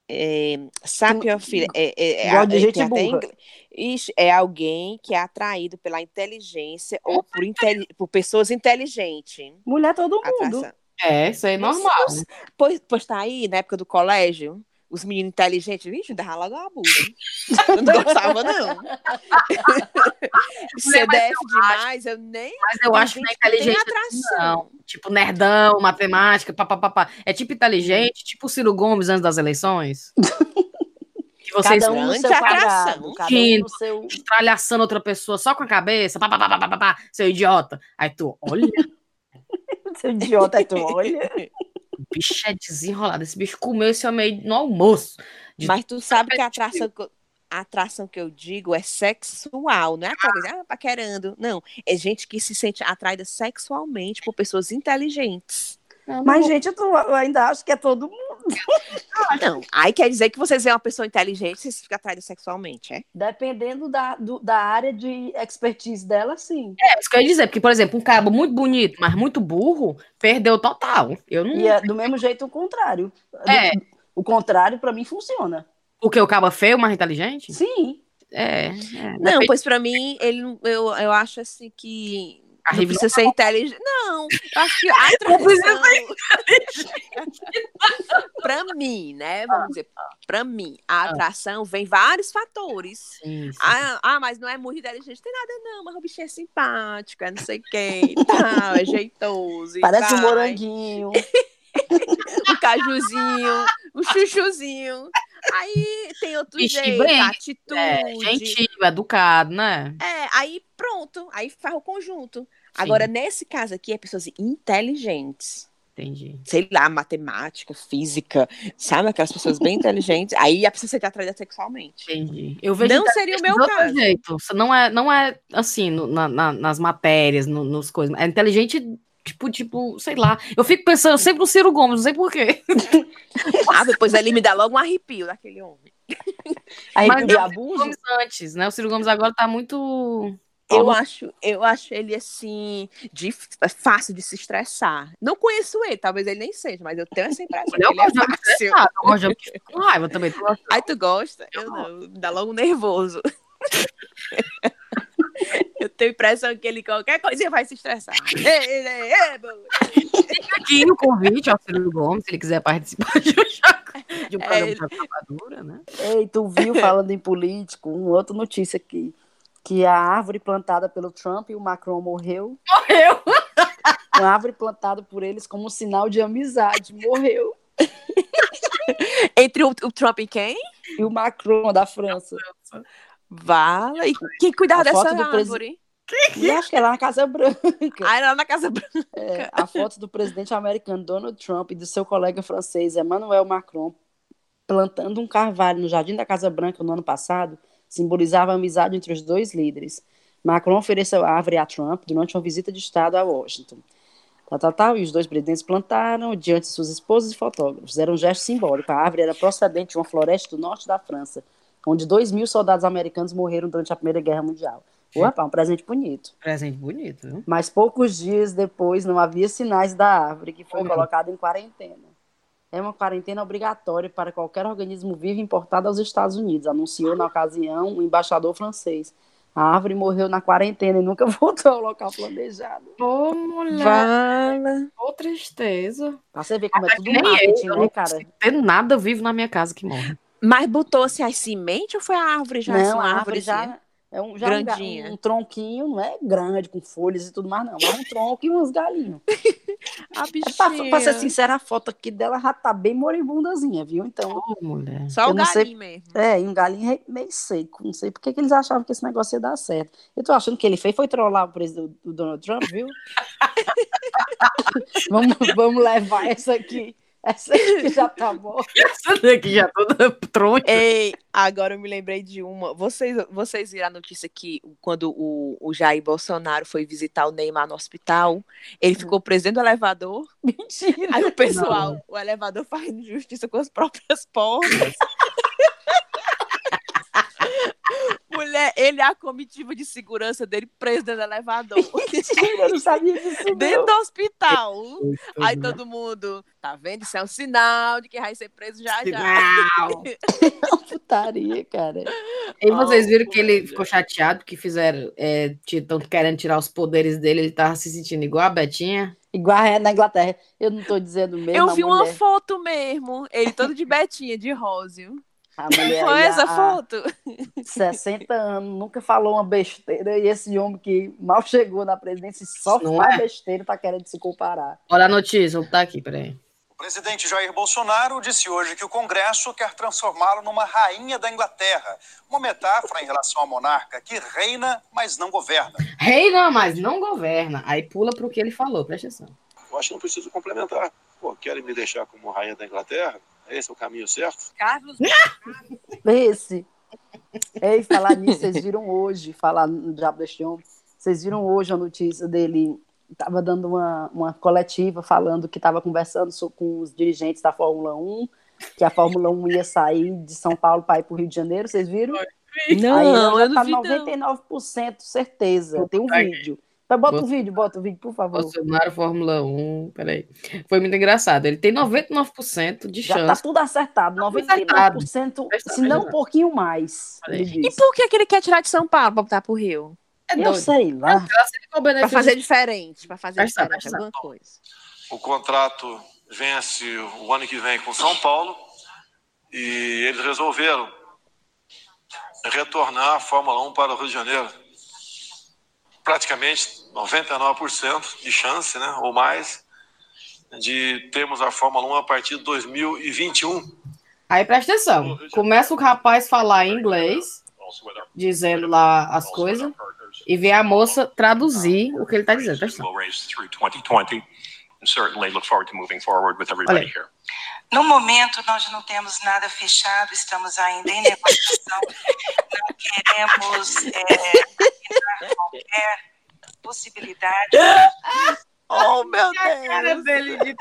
É, sapiofilia. É, é, é, de é- gente burra. é alguém que é atraído pela inteligência ou por, inteli- por pessoas inteligentes. Mulher, todo mundo. Atração. É, isso aí é normal. Pois, pois tá aí, na época do colégio, os meninos inteligentes, vixe, dava logo uma abuso. Eu não gostava, não. CDF demais, eu nem. Mas eu acho que gente na que tem inteligência. atração. Não. Tipo, nerdão, matemática, papapá. É tipo inteligente, tipo o Ciro Gomes antes das eleições. Que vocês Cada um no seu atração. Cada um no seu... estralhaçando outra pessoa só com a cabeça, pá, pá, pá, pá, pá, pá, pá, seu idiota. Aí tu, olha, seu idiota. é Tu olha. Bicho é desenrolado. Esse bicho comeu esse homem aí no almoço. De- Mas tu sabe que a atração, que eu- a atração que eu digo é sexual, não é aquela coisa, ah, paquerando. Não, é gente que se sente atraída sexualmente por pessoas inteligentes. Não, Mas, não- gente, eu, tô- eu ainda acho que é todo mundo. Não, aí quer dizer que vocês é uma pessoa inteligente, vocês ficam atraídos sexualmente, é? Dependendo da, do- da área de expertise dela, sim. É isso que eu ia dizer, porque, por exemplo, um cabo muito bonito, mas muito burro, perdeu total. Eu não. E é do mesmo jeito o contrário. É. O contrário, pra mim, funciona. Porque o cabo é feio, mais inteligente? Sim. É. é. Não, Depende- pois pra mim, ele, eu, eu acho assim que A não revista precisa ser inteligente. Não, eu acho que a pra mim, né, vamos dizer, pra mim, a atração vem vários fatores. Sim, sim. Ah, ah, mas não é muito inteligente, tem nada não, mas o bichinho é simpático, é não sei quem, tal, é jeitoso. Parece um moranguinho. Um cajuzinho, um chuchuzinho. Aí tem outro Bichinho jeito, bem, atitude. É, gentil, educado, né? É, aí pronto, aí faz o conjunto. Agora, nesse caso aqui, é pessoas inteligentes. Entendi. Sei lá, matemática, física, sabe? Aquelas pessoas bem inteligentes. Aí a pessoa se atraída sexualmente. Entendi. Eu vejo Não seria o meu caso. jeito. Não é, não é assim, no- na- na- nas matérias, no- nos coisas. É inteligente, tipo, tipo, sei lá. Eu fico pensando sempre no Ciro Gomes, não sei porquê. Ah, depois ele me dá logo um arrepio daquele homem. Aí Mas de eu- abuso. Gomes antes, né? O Ciro Gomes agora tá muito. Eu Como- acho, eu acho ele assim, de, é fácil de se estressar. Não conheço ele, talvez ele nem seja, mas eu tenho essa impressão Eu que ele é gosto de homem fácil. eu gosto de fica com raiva também. Tu gosta? Aí tu gosta? Eu não, me dá logo um nervoso. Eu tenho a impressão que ele qualquer coisinha vai se estressar. Ei, ei, ei, ei, bom. Aqui o convite ao Ciro Gomes, se ele quiser participar de um, de um É, programa ele- de né? Ei, tu viu falando em político, uma outra notícia aqui, que a árvore plantada pelo Trump e o Macron morreu. Morreu. Uma árvore plantada por eles como um sinal de amizade, morreu. Entre o, o Trump e quem? E o Macron da França. Vala. E quem cuidava dessa árvore? E acho que é lá na Casa Branca. Ah, era lá na Casa Branca. É, a foto do presidente americano Donald Trump e do seu colega francês Emmanuel Macron plantando um carvalho no Jardim da Casa Branca no ano passado simbolizava a amizade entre os dois líderes. Macron ofereceu a árvore a Trump durante uma visita de Estado a Washington. Tal, tal, tal, e os dois presidentes plantaram diante de suas esposas e fotógrafos. Era um gesto simbólico. A árvore era procedente de uma floresta do norte da França, onde dois mil soldados americanos morreram durante a Primeira Guerra Mundial. Pô, rapaz, um presente bonito. Presente bonito, viu? Mas poucos dias depois não havia sinais da árvore, que foi colocada em quarentena. É uma quarentena obrigatória para qualquer organismo vivo importado aos Estados Unidos, anunciou na ocasião o embaixador francês. A árvore morreu na quarentena e nunca voltou ao local planejado. Ô, mulher, Vala. ô tristeza. Pra você ver como é Até tudo que nem marketing, eu, né, não cara? consigo ter nada vivo na minha casa que morre. Mas botou-se as semente ou foi a árvore já? Não, uma a árvore já é um, já um um, tronquinho, não é grande, com folhas e tudo mais, não. Mas um tronco e uns galinhos. A Mas pra, bichinha. pra ser sincera, a foto aqui dela já tá bem moribundazinha, viu? Então, Ô, mulher. Só o não sei- galinho mesmo. É, e um galinho meio seco. Não sei por que que eles achavam que esse negócio ia dar certo. Eu tô achando que ele fez foi trollar o presidente do Donald Trump, viu? vamos, vamos levar essa aqui. Essa aqui já tá boa. Essa daqui já toda troncha. Ei, agora eu me lembrei de uma. Vocês, vocês viram a notícia que quando o, o Jair Bolsonaro foi visitar o Neymar no hospital, ele ficou preso dentro do elevador. Mentira. Aí o pessoal, o elevador fazendo justiça com as próprias portas. Mulher, ele é a comitiva de segurança dele preso dentro do elevador. Mentira, eu não sabia disso. dentro do hospital. Aí todo mundo, tá vendo? Isso é um sinal de que vai ser preso já já. Sinal. Putaria, cara. E vocês Oh, viram que ele mulher. ficou chateado porque fizeram, estão querendo tirar os poderes dele, ele tava se sentindo igual a Betinha. Igual é na Inglaterra. Eu não tô dizendo mesmo. Eu vi uma foto mesmo, ele todo de betinha, de róseo. A mulher Foi aí, essa foto? 60 anos, nunca falou uma besteira. E esse homem que mal chegou na presidência e só Não faz é? besteira, tá querendo se comparar. Olha a notícia, vou botar aqui, peraí. O presidente Jair Bolsonaro disse hoje que o Congresso quer transformá-lo numa rainha da Inglaterra, uma metáfora em relação à monarca que reina, mas não governa. Reina, mas não governa. Aí pula pro que ele falou, presta atenção. Eu acho que não preciso complementar. Pô, querem me deixar como rainha da Inglaterra? Esse é o caminho certo? Carlos. Esse. Ei, falar nisso, vocês viram hoje, falar no Diabo deste Homem, vocês viram hoje a notícia dele, estava dando uma, uma coletiva falando que estava conversando com os dirigentes da Fórmula 1, que a Fórmula 1 ia sair de São Paulo para ir para o Rio de Janeiro, vocês viram? Não, Aí eu já não tá vi, não. 99% certeza, tem um vídeo. Mas bota o vídeo, bota o vídeo, por favor. Bolsonaro, Fórmula 1, peraí. Foi muito engraçado. Ele tem 99% de Já tá chance. tudo acertado, tudo acertado. 99%, Presta se não um pouquinho mais. E por que, que ele quer tirar de São Paulo pra botar pro Rio? É Eu doido. sei lá. Pra benefício? fazer diferente, pra fazer Presta, diferente alguma coisa. O contrato vence o ano que vem com São Paulo e eles resolveram retornar a Fórmula 1 para o Rio de Janeiro. Praticamente 99% de chance, né, ou mais, de termos a Fórmula 1 a partir de 2021. Aí presta atenção. Começa o rapaz falar em inglês, dizendo lá as coisas, e vem a moça traduzir o que ele tá dizendo. Presta atenção. We'll race through 2020 and certainly look forward to moving forward with everybody Olha. here. No momento, nós não temos nada fechado, estamos ainda em negociação, não queremos é, qualquer possibilidade. Oh, meu Cara Deus! dele de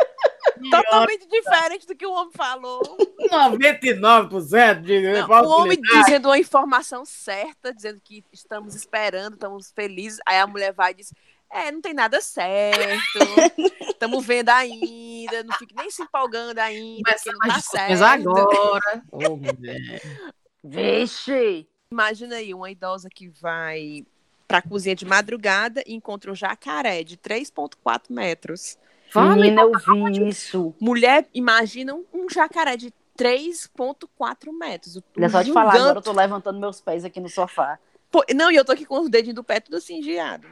Totalmente diferente do que o homem falou. 99% de Não, o homem dizendo uma informação certa, dizendo que estamos esperando, estamos felizes. Aí a mulher vai e diz: É, não tem nada certo. Estamos vendo ainda. Não fique nem se empolgando ainda, porque Começando não tá certo. agora. Mulher. Vixe! Imagina aí, uma idosa que vai pra cozinha de madrugada e encontra um jacaré de 3,4 metros. Fala, Menina, eu vi isso. Mulher, imagina um, jacaré de 3,4 metros. Um Olha só te falar, agora eu tô levantando meus pés aqui no sofá. Pô, não, e eu tô aqui com os dedinhos do pé tudo assim, giado.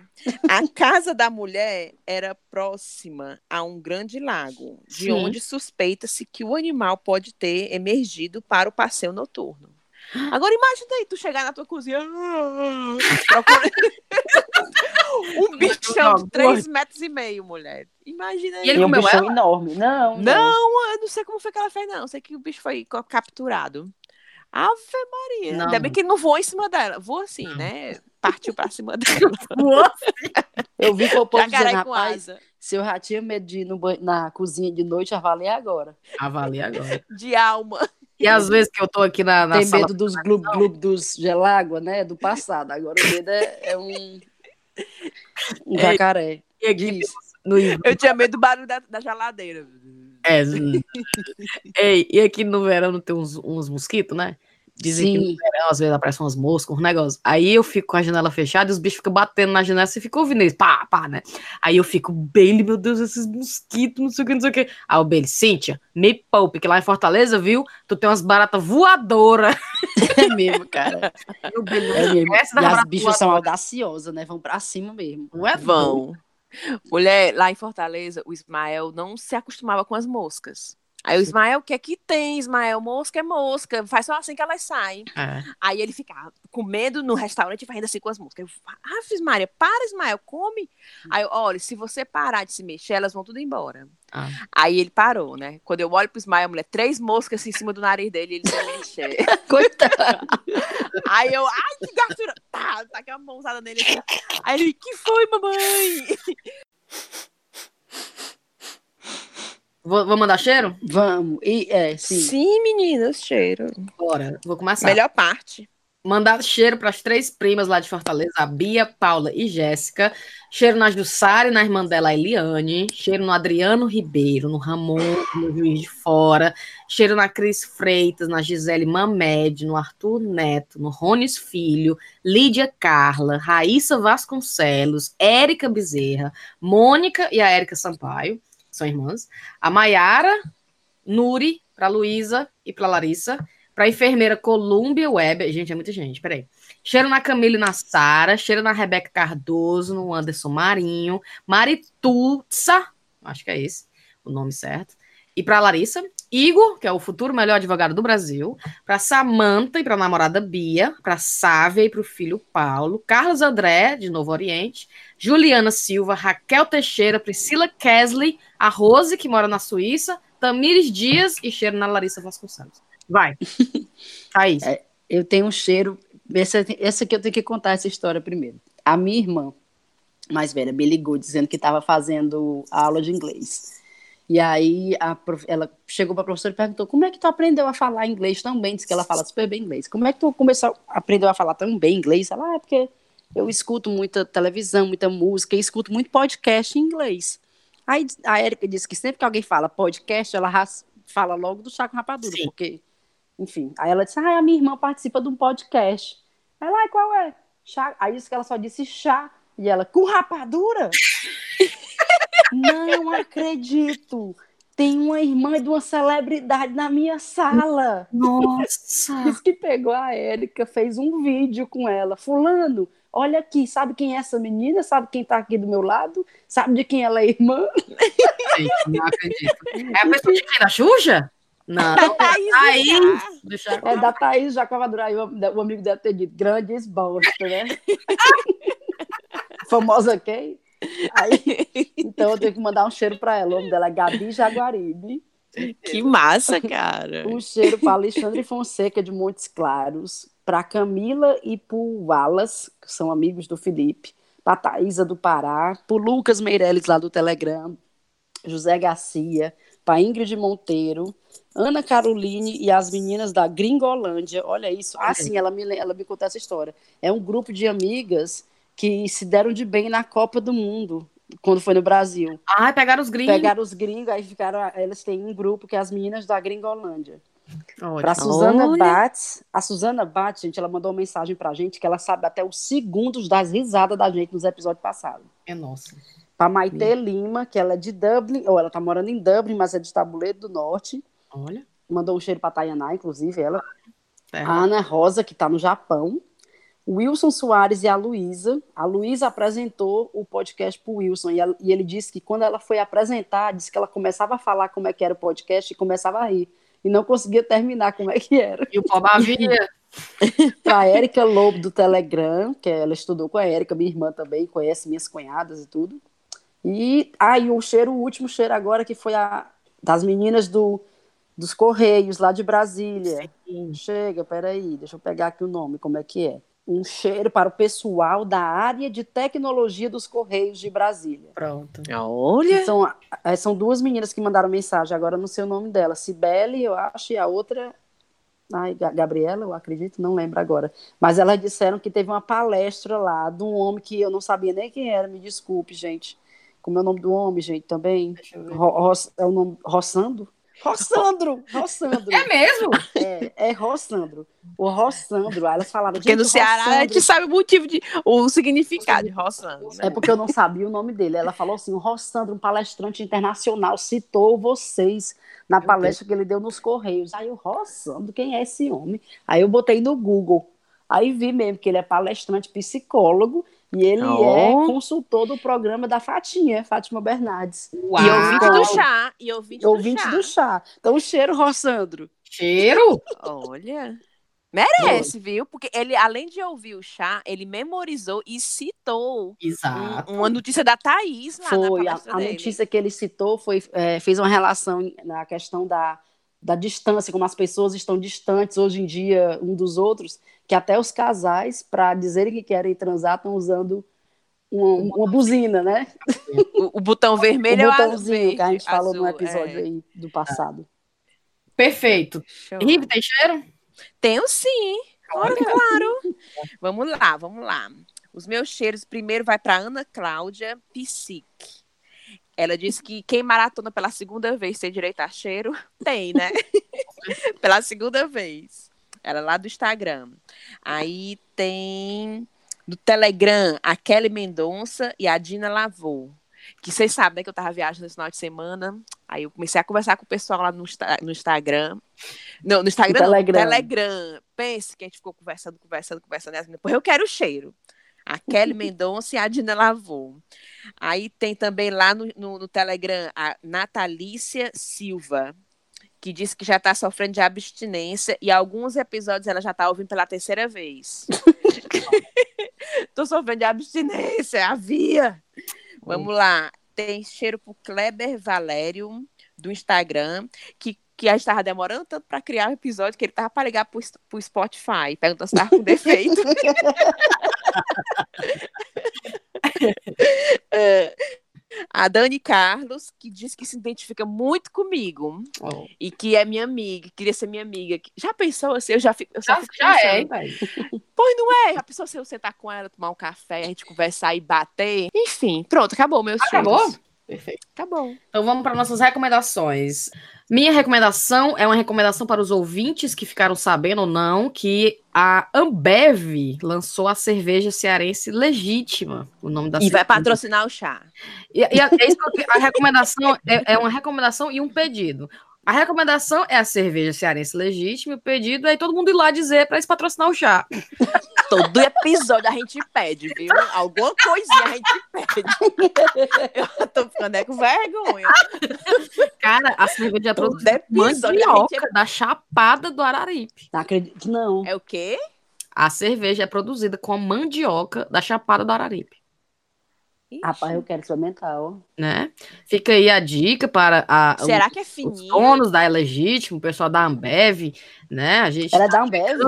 A casa da mulher era próxima a um grande lago, de Sim. onde suspeita-se que o animal pode ter emergido para o passeio noturno. Agora imagina aí, tu chegar na tua cozinha. procura- um bichão de 3 metros e meio, mulher. Imagina aí. E ele E um comeu bichão enorme. Não, Não, eu não sei como foi que ela fez, não. Eu sei que o bicho foi capturado. Ave Maria. Não. Ainda bem que ele não voou em cima dela. Voou assim, né? Partiu pra cima dela. Eu vi que o povo dizendo, com rapaz, asa. se eu já tinha medo de ir no banho- na cozinha de noite, já valei agora. Avalia agora. De alma. E às vezes que eu tô aqui na, na Tem sala. medo dos glub-glub dos gelágua, né? Do passado. Agora o medo é, é um, um jacaré. E aqui no, Eu tinha medo do barulho da, da geladeira. É. Ei, e aqui no verão não tem uns, uns mosquitos, né? Dizem que no Sim. verão às vezes aparecem umas moscas, uns negócios. Aí eu fico com a janela fechada e os bichos ficam batendo na janela, você fica ouvindo isso, pá, pá, né? Aí eu fico, Bailey, meu Deus, esses mosquitos, não sei o que, não sei o que. Aí o Bailey, Cíntia, me poupe, que lá em Fortaleza, viu? Tu tem umas baratas voadoras. É mesmo, cara. E o Bailey, É mesmo. E as bichas são audaciosas, né? Vão pra cima mesmo. Não é? Vão. Mulher, lá em Fortaleza, o Ismael não se acostumava com as moscas. Aí o Ismael, o que é que tem, Ismael? Mosca é mosca, faz só assim que elas saem. É. Aí ele ficava com medo no restaurante e fazendo assim com as moscas. Eu, ah, Maria, para, Ismael, come. Aí eu, olha, se você parar de se mexer, elas vão tudo embora. Ah. Aí ele parou, né? Quando eu olho pro Ismael, mulher, três moscas assim, em cima do nariz dele ele sem mexer. Coitado. Aí eu, ai, que gastura! Tá, tá com a mãozada nele assim. Aí ele, que foi, mamãe? Vou, vou mandar cheiro? Vamos. E, é, sim. Sim, menina, o cheiro. Bora, vou começar. Melhor parte. Mandar cheiro para as três primas lá de Fortaleza, a Bia, Paula e Jéssica. Cheiro na Jussara e na irmã dela, a Eliane. Cheiro no Adriano Ribeiro, no Ramon, no Juiz de Fora. Cheiro na Cris Freitas, na Gisele Mamed, no Arthur Neto, no Rones Filho, Lídia Carla, Raíssa Vasconcelos, Érica Bezerra, Mônica e a Érica Sampaio, são irmãs. A Maiara, Nuri, para Luísa e para Larissa. Pra enfermeira Columbia Web. Gente, é muita gente, peraí. Cheiro na Camila e na Sara. Cheiro na Rebeca Cardoso, no Anderson Marinho. Maritutsa, acho que é esse o nome certo. E pra Larissa. Igor, que é o futuro melhor advogado do Brasil. Pra Samanta e pra namorada Bia. Pra Sávia e pro filho Paulo. Carlos André, de Novo Oriente. Juliana Silva, Raquel Teixeira, Priscila Kesley, a Rose, que mora na Suíça. Tamires Dias e cheiro na Larissa Vasconcelos. Vai. Thaís. É. Eu tenho um cheiro. Essa, essa aqui eu tenho que contar essa história primeiro. A minha irmã, mais velha, me ligou dizendo que estava fazendo aula de inglês. E aí a prof- ela chegou para a professora e perguntou: como é que tu aprendeu a falar inglês tão bem? Diz que ela fala super bem inglês. Como é que tu começou, aprendeu a falar tão bem inglês? Ela, ah, é porque eu escuto muita televisão, muita música, e escuto muito podcast em inglês. Aí a Erika disse que sempre que alguém fala podcast, ela ras- fala logo do chá com rapadura, Sim. porque, enfim. Aí ela disse: ah, a minha irmã participa de um podcast. Ela, ai, qual é? Chá. Aí disse que ela só disse chá. E ela, com rapadura? Não acredito. Tem uma irmã de uma celebridade na minha sala. Nossa! Diz que pegou a Érica, fez um vídeo com ela. Fulano, olha aqui, sabe quem é essa menina? Sabe quem tá aqui do meu lado? Sabe de quem ela é irmã? Gente, não acredito. É a pessoa de quem? Da Xuxa? Não. Thaís, Thaís. Deixa É da Thaís Jacovadura. Aí o, o amigo deve ter dito, grandes bosta, né? Famosa quem? Aí, então eu tenho que mandar um cheiro para ela. O nome dela é Gabi Jaguaribe. Que massa, cara. Um cheiro para Alexandre Fonseca de Montes Claros, para Camila e para o Wallace, que são amigos do Felipe, para Thaisa do Pará, para Lucas Meirelles lá do Telegram, José Garcia, para Ingrid Monteiro, Ana Caroline e as meninas da Gringolândia. Olha isso. Ah, sim, ela me, ela me contou essa história. É um grupo de amigas que se deram de bem na Copa do Mundo, quando foi no Brasil. Ai, pegaram os gringos. Pegaram os gringos, aí ficaram. Elas têm um grupo que é as meninas da Gringolândia. Ótimo. Pra Suzana. Bates. A Suzana Bates, gente, ela mandou uma mensagem pra gente que ela sabe até os segundos das risadas da gente nos episódios passados. É nossa. Pra Maite Lima, que ela é de Dublin, ou ela tá morando em Dublin, mas é de Tabuleiro do Norte. Olha. Mandou um cheiro pra Tayaná, inclusive, ela. Tá A. Ana Rosa, que tá no Japão. O Wilson Soares e a Luísa. A Luísa apresentou o podcast pro Wilson e, ela- e ele disse que quando ela foi apresentar, disse que ela começava a falar como é que era o podcast e começava a rir. E não conseguia terminar como é que era. E o Bavia? Pra Érica Lobo do Telegram, que ela estudou com a Érica, minha irmã também, conhece minhas cunhadas e tudo. E aí o cheiro, o último cheiro agora, que foi a das meninas do, dos Correios, lá de Brasília. Chega, peraí, deixa eu pegar aqui o nome, como é que é. Um cheiro para o pessoal da área de tecnologia dos Correios de Brasília. Pronto. Olha. São, eh, são duas meninas que mandaram mensagem, agora eu não sei o nome dela. Cibele, eu acho, e a outra. Ai, Ga- Gabriela, eu acredito, não lembro agora. Mas elas disseram que teve uma palestra lá de um homem que eu não sabia nem quem era, me desculpe, gente. Como é o nome do homem, gente, também? Deixa eu ver. Ro, é o nome. Rossandro? Rossandro! Rossandro! É mesmo? É, é Rossandro. O Rossandro, elas falaram. Porque no Ceará a Rossandro- gente sabe o motivo de. o significado de roçando. né? É porque eu não sabia o nome dele. Ela falou assim: o Rossandro, um palestrante internacional, citou vocês na Meu palestra que ele deu nos Correios. Aí o Rossandro, quem é esse homem? Aí eu botei no Google. Aí vi mesmo que ele é palestrante psicólogo e ele Oh. é consultor do programa da Fatinha, Fátima Bernardes. Uau. E ouvinte do chá. E ouvinte, Ouvinte do chá. do chá. Então, cheiro, Rossandro. Cheiro? Olha. Merece, viu? Porque ele, além de ouvir o chá, ele memorizou e citou Exato. um- uma notícia da Thaís lá na Foi, a, palestra a dele. notícia que ele citou foi, é, fez uma relação na questão da, da distância, como as pessoas estão distantes hoje em dia um dos outros, que até os casais, para dizerem que querem transar, estão usando uma, uma buzina, né? O, o botão vermelho o é o botãozinho que a gente verde, falou no azul, episódio é. aí do passado. Perfeito. Rive, tem cheiro? Tenho sim. Claro, claro. Vamos lá, vamos lá. Os meus cheiros primeiro vai para Ana Cláudia Psic. Ela disse que quem maratona pela segunda vez tem direito a cheiro? Tem, né? pela segunda vez. Ela é lá do Instagram. Aí tem do Telegram a Kelly Mendonça e a Dina Lavô. Que vocês sabem, né, que eu tava viajando esse final de semana. Aí eu comecei a conversar com o pessoal lá no, no Instagram. Não, no Instagram, não, Telegram. no Telegram. Pense que a gente ficou conversando, conversando, conversando. As meninas, "Pô, eu quero o cheiro. A Kelly Mendonça e a Dina Lavô. Aí tem também lá no, no, no Telegram a Natalícia Silva, que disse que já está sofrendo de abstinência e alguns episódios ela já está ouvindo pela terceira vez. Tô sofrendo de abstinência, havia. Vamos lá. Tem cheiro pro Kleber Valério, do Instagram, que, que a gente estava demorando tanto para criar o episódio que ele tava para ligar pro, pro Spotify, perguntando se estava com defeito. É, a Dani Carlos, que diz que se identifica muito comigo Oh. e que é minha amiga, queria ser minha amiga. Já pensou assim? Eu já fico, eu Já, fico já é, velho? Pois não é? Já pensou se eu sentar com ela, tomar um café, a gente conversar e bater? Enfim, pronto, acabou meus Acabou? Perfeito. Acabou. Então vamos para nossas recomendações. Minha recomendação é uma recomendação para os ouvintes que ficaram sabendo ou não que a Ambev lançou a cerveja cearense legítima. O nome da E vai cerveja. patrocinar o chá. E, e a, é eu- a recomendação é, é uma recomendação e um pedido. A recomendação é a cerveja cearense legítima, e o pedido é todo mundo ir lá dizer para eles patrocinar o chá. Todo episódio a gente pede, viu? Alguma coisinha a gente pede. Eu tô ficando é com vergonha. Cara, a cerveja é a mandioca gente da Chapada do Araripe. Não acredito não. é... é o quê? A cerveja é produzida com a mandioca da Chapada do Araripe. Ixi. Rapaz, eu quero experimentar, ó. né? Fica aí a dica para a, Será que é os fininho? donos da É Legítimo, o pessoal da Ambev, né? A gente Ela é da Ambev?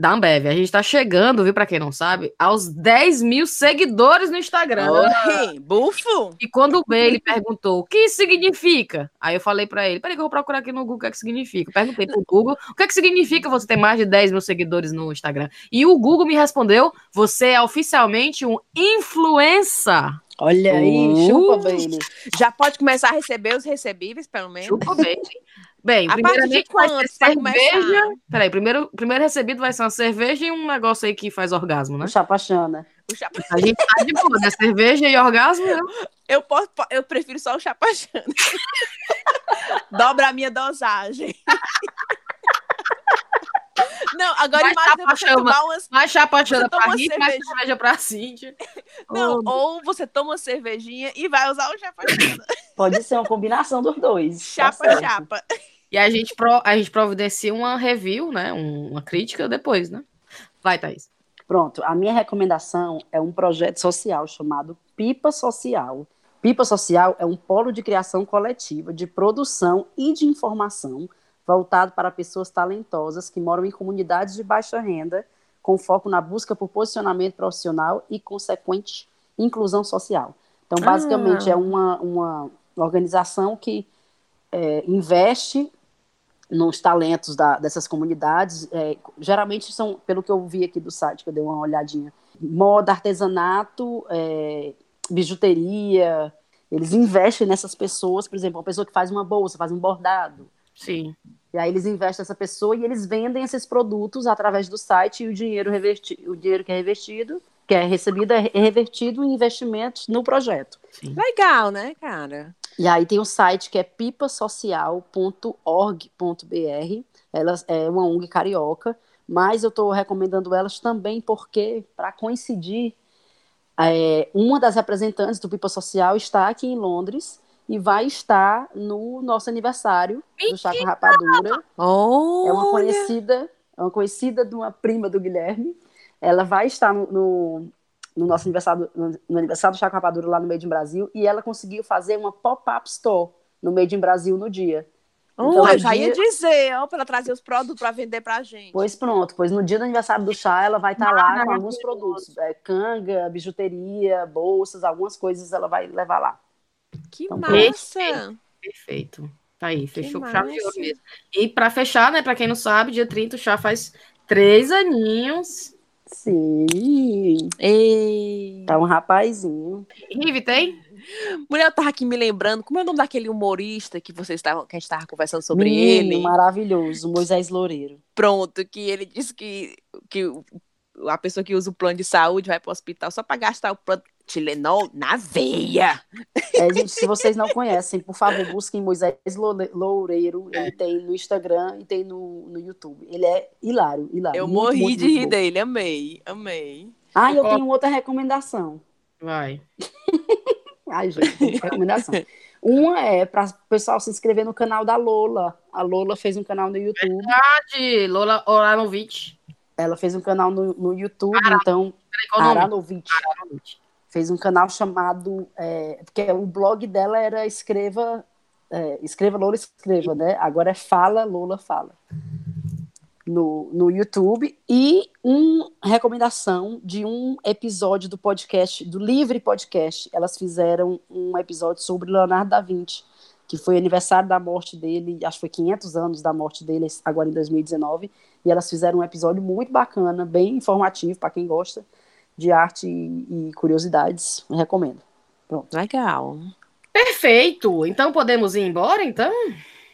Da Ambev, a gente tá chegando, viu, para quem não sabe, aos 10 mil seguidores no Instagram. Oi, bufo? E quando o B ele perguntou o que significa, aí eu falei para ele, peraí que eu vou procurar aqui no Google o que é que significa. Perguntei pro Google o que é que significa você ter mais de 10 mil seguidores no Instagram. E o Google me respondeu, você é oficialmente um influencer. Olha aí, Uh. chupa, Bailey. Já pode começar a receber os recebíveis, pelo menos? Chupa bem. Bem, A primeiramente vai ser cerveja. Peraí, primeiro, primeiro recebido vai ser uma cerveja e um negócio aí que faz orgasmo, né? O Chapachana. O chapa... A gente tá de boa, né? Cerveja e orgasmo, né? eu, posso, eu prefiro só o chapachana. Dobra a minha dosagem. Não, agora Vai imagina você chapachama. tomar umas. Mais toma pra Rick, mais cerveja. pra Cíntia. Não, Oh, ou você toma uma cervejinha e vai usar o chapachana. Pode ser uma combinação dos dois. tá Chapa, chapa. E a gente, pro, a gente providencia uma review, né? Um- uma crítica depois, né? Vai, Thaís. Pronto, a minha recomendação é um projeto social chamado Pipa Social. Pipa Social é um polo de criação coletiva, de produção e de informação voltado para pessoas talentosas que moram em comunidades de baixa renda, com foco na busca por posicionamento profissional e consequente inclusão social. Então, basicamente, Ah. é uma, uma organização que é, investe nos talentos da- dessas comunidades. é, geralmente são, pelo que eu vi aqui do site, que eu dei uma olhadinha, moda, artesanato, é, bijuteria. Eles investem nessas pessoas, por exemplo, uma pessoa que faz uma bolsa, faz um bordado. Sim. E aí eles investem nessa pessoa e eles vendem esses produtos através do site e o dinheiro, reverti o dinheiro que é revestido, que é recebido, é revertido em investimentos no projeto. Sim. Legal, né, cara? E aí tem o site que é pipasocial.org.br. Elas é uma ONG carioca, mas eu estou recomendando elas também porque, para coincidir, é, uma das representantes do Pipa Social está aqui em Londres e vai estar no nosso aniversário do Chaco Rapadura. Oh, É uma conhecida, é uma conhecida de uma prima do Guilherme. Ela vai estar no, no, no nosso aniversário, no, no aniversário do Chaco Rapadura lá no Made in Brasil e ela conseguiu fazer uma pop-up store no Made in Brasil no dia. Então, eu no já ia dia- dizer, ó, para ela trazer os produtos para vender pra gente. Pois pronto, pois no dia do aniversário do chá ela vai estar lá com alguns produtos, é, canga, bijuteria, bolsas, algumas coisas ela vai levar lá. que Então, massa! Perfeito. Tá aí, fechou com chave de ouro mesmo. E pra fechar, né, pra quem não sabe, dia 30 o chá faz três aninhos. Sim, Ei. tá um rapazinho. Rive, tem? Mulher, eu tava aqui me lembrando, como é o nome daquele humorista que vocês estavam, que a gente tava conversando sobre Menino ele? maravilhoso, Moisés Loureiro. Pronto, que ele disse que, que o- a pessoa que usa o plano de saúde vai pro hospital só pra gastar o plano Tilenol na veia. É, gente, se vocês não conhecem, por favor, busquem Moisés Loure- Loureiro. Ele tem no Instagram e tem no, no YouTube. Ele é hilário, hilário. Eu muito, morri muito, de muito rir bom. dele, amei, amei. Ah, e eu tenho outra recomendação. Vai. Ai, gente, recomendação. Uma é para o pessoal se inscrever no canal da Lola. A Lola fez um canal no YouTube. De Lola Oranovic. Ela fez um canal no, no YouTube, então, Peraí, qual o nome? Aranovich. Aranovic. Fez um canal chamado. É, porque o blog dela era Escreva. é, escreva Lola Escreva, né? Agora é Fala Lola Fala. No, no YouTube. E uma recomendação de um episódio do podcast, do Livre Podcast. Elas fizeram um episódio sobre Leonardo da Vinci, que foi aniversário da morte dele, acho que foi 500 anos da morte dele, agora em 2019. E elas fizeram um episódio muito bacana, bem informativo para quem gosta de arte e, curiosidades. Recomendo. Legal. Perfeito. Então podemos ir embora, então?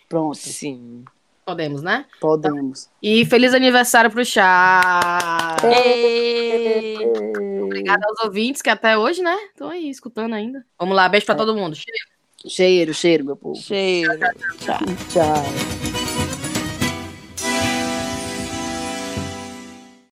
Pronto, Sim. Podemos, né? podemos. E feliz aniversário pro chá. Ei. Obrigada aos ouvintes que até hoje, né? Estão aí escutando ainda. Vamos lá, beijo pra todo mundo. Cheiro. Cheiro, cheiro, meu povo. Cheiro. Tchau. Tchau.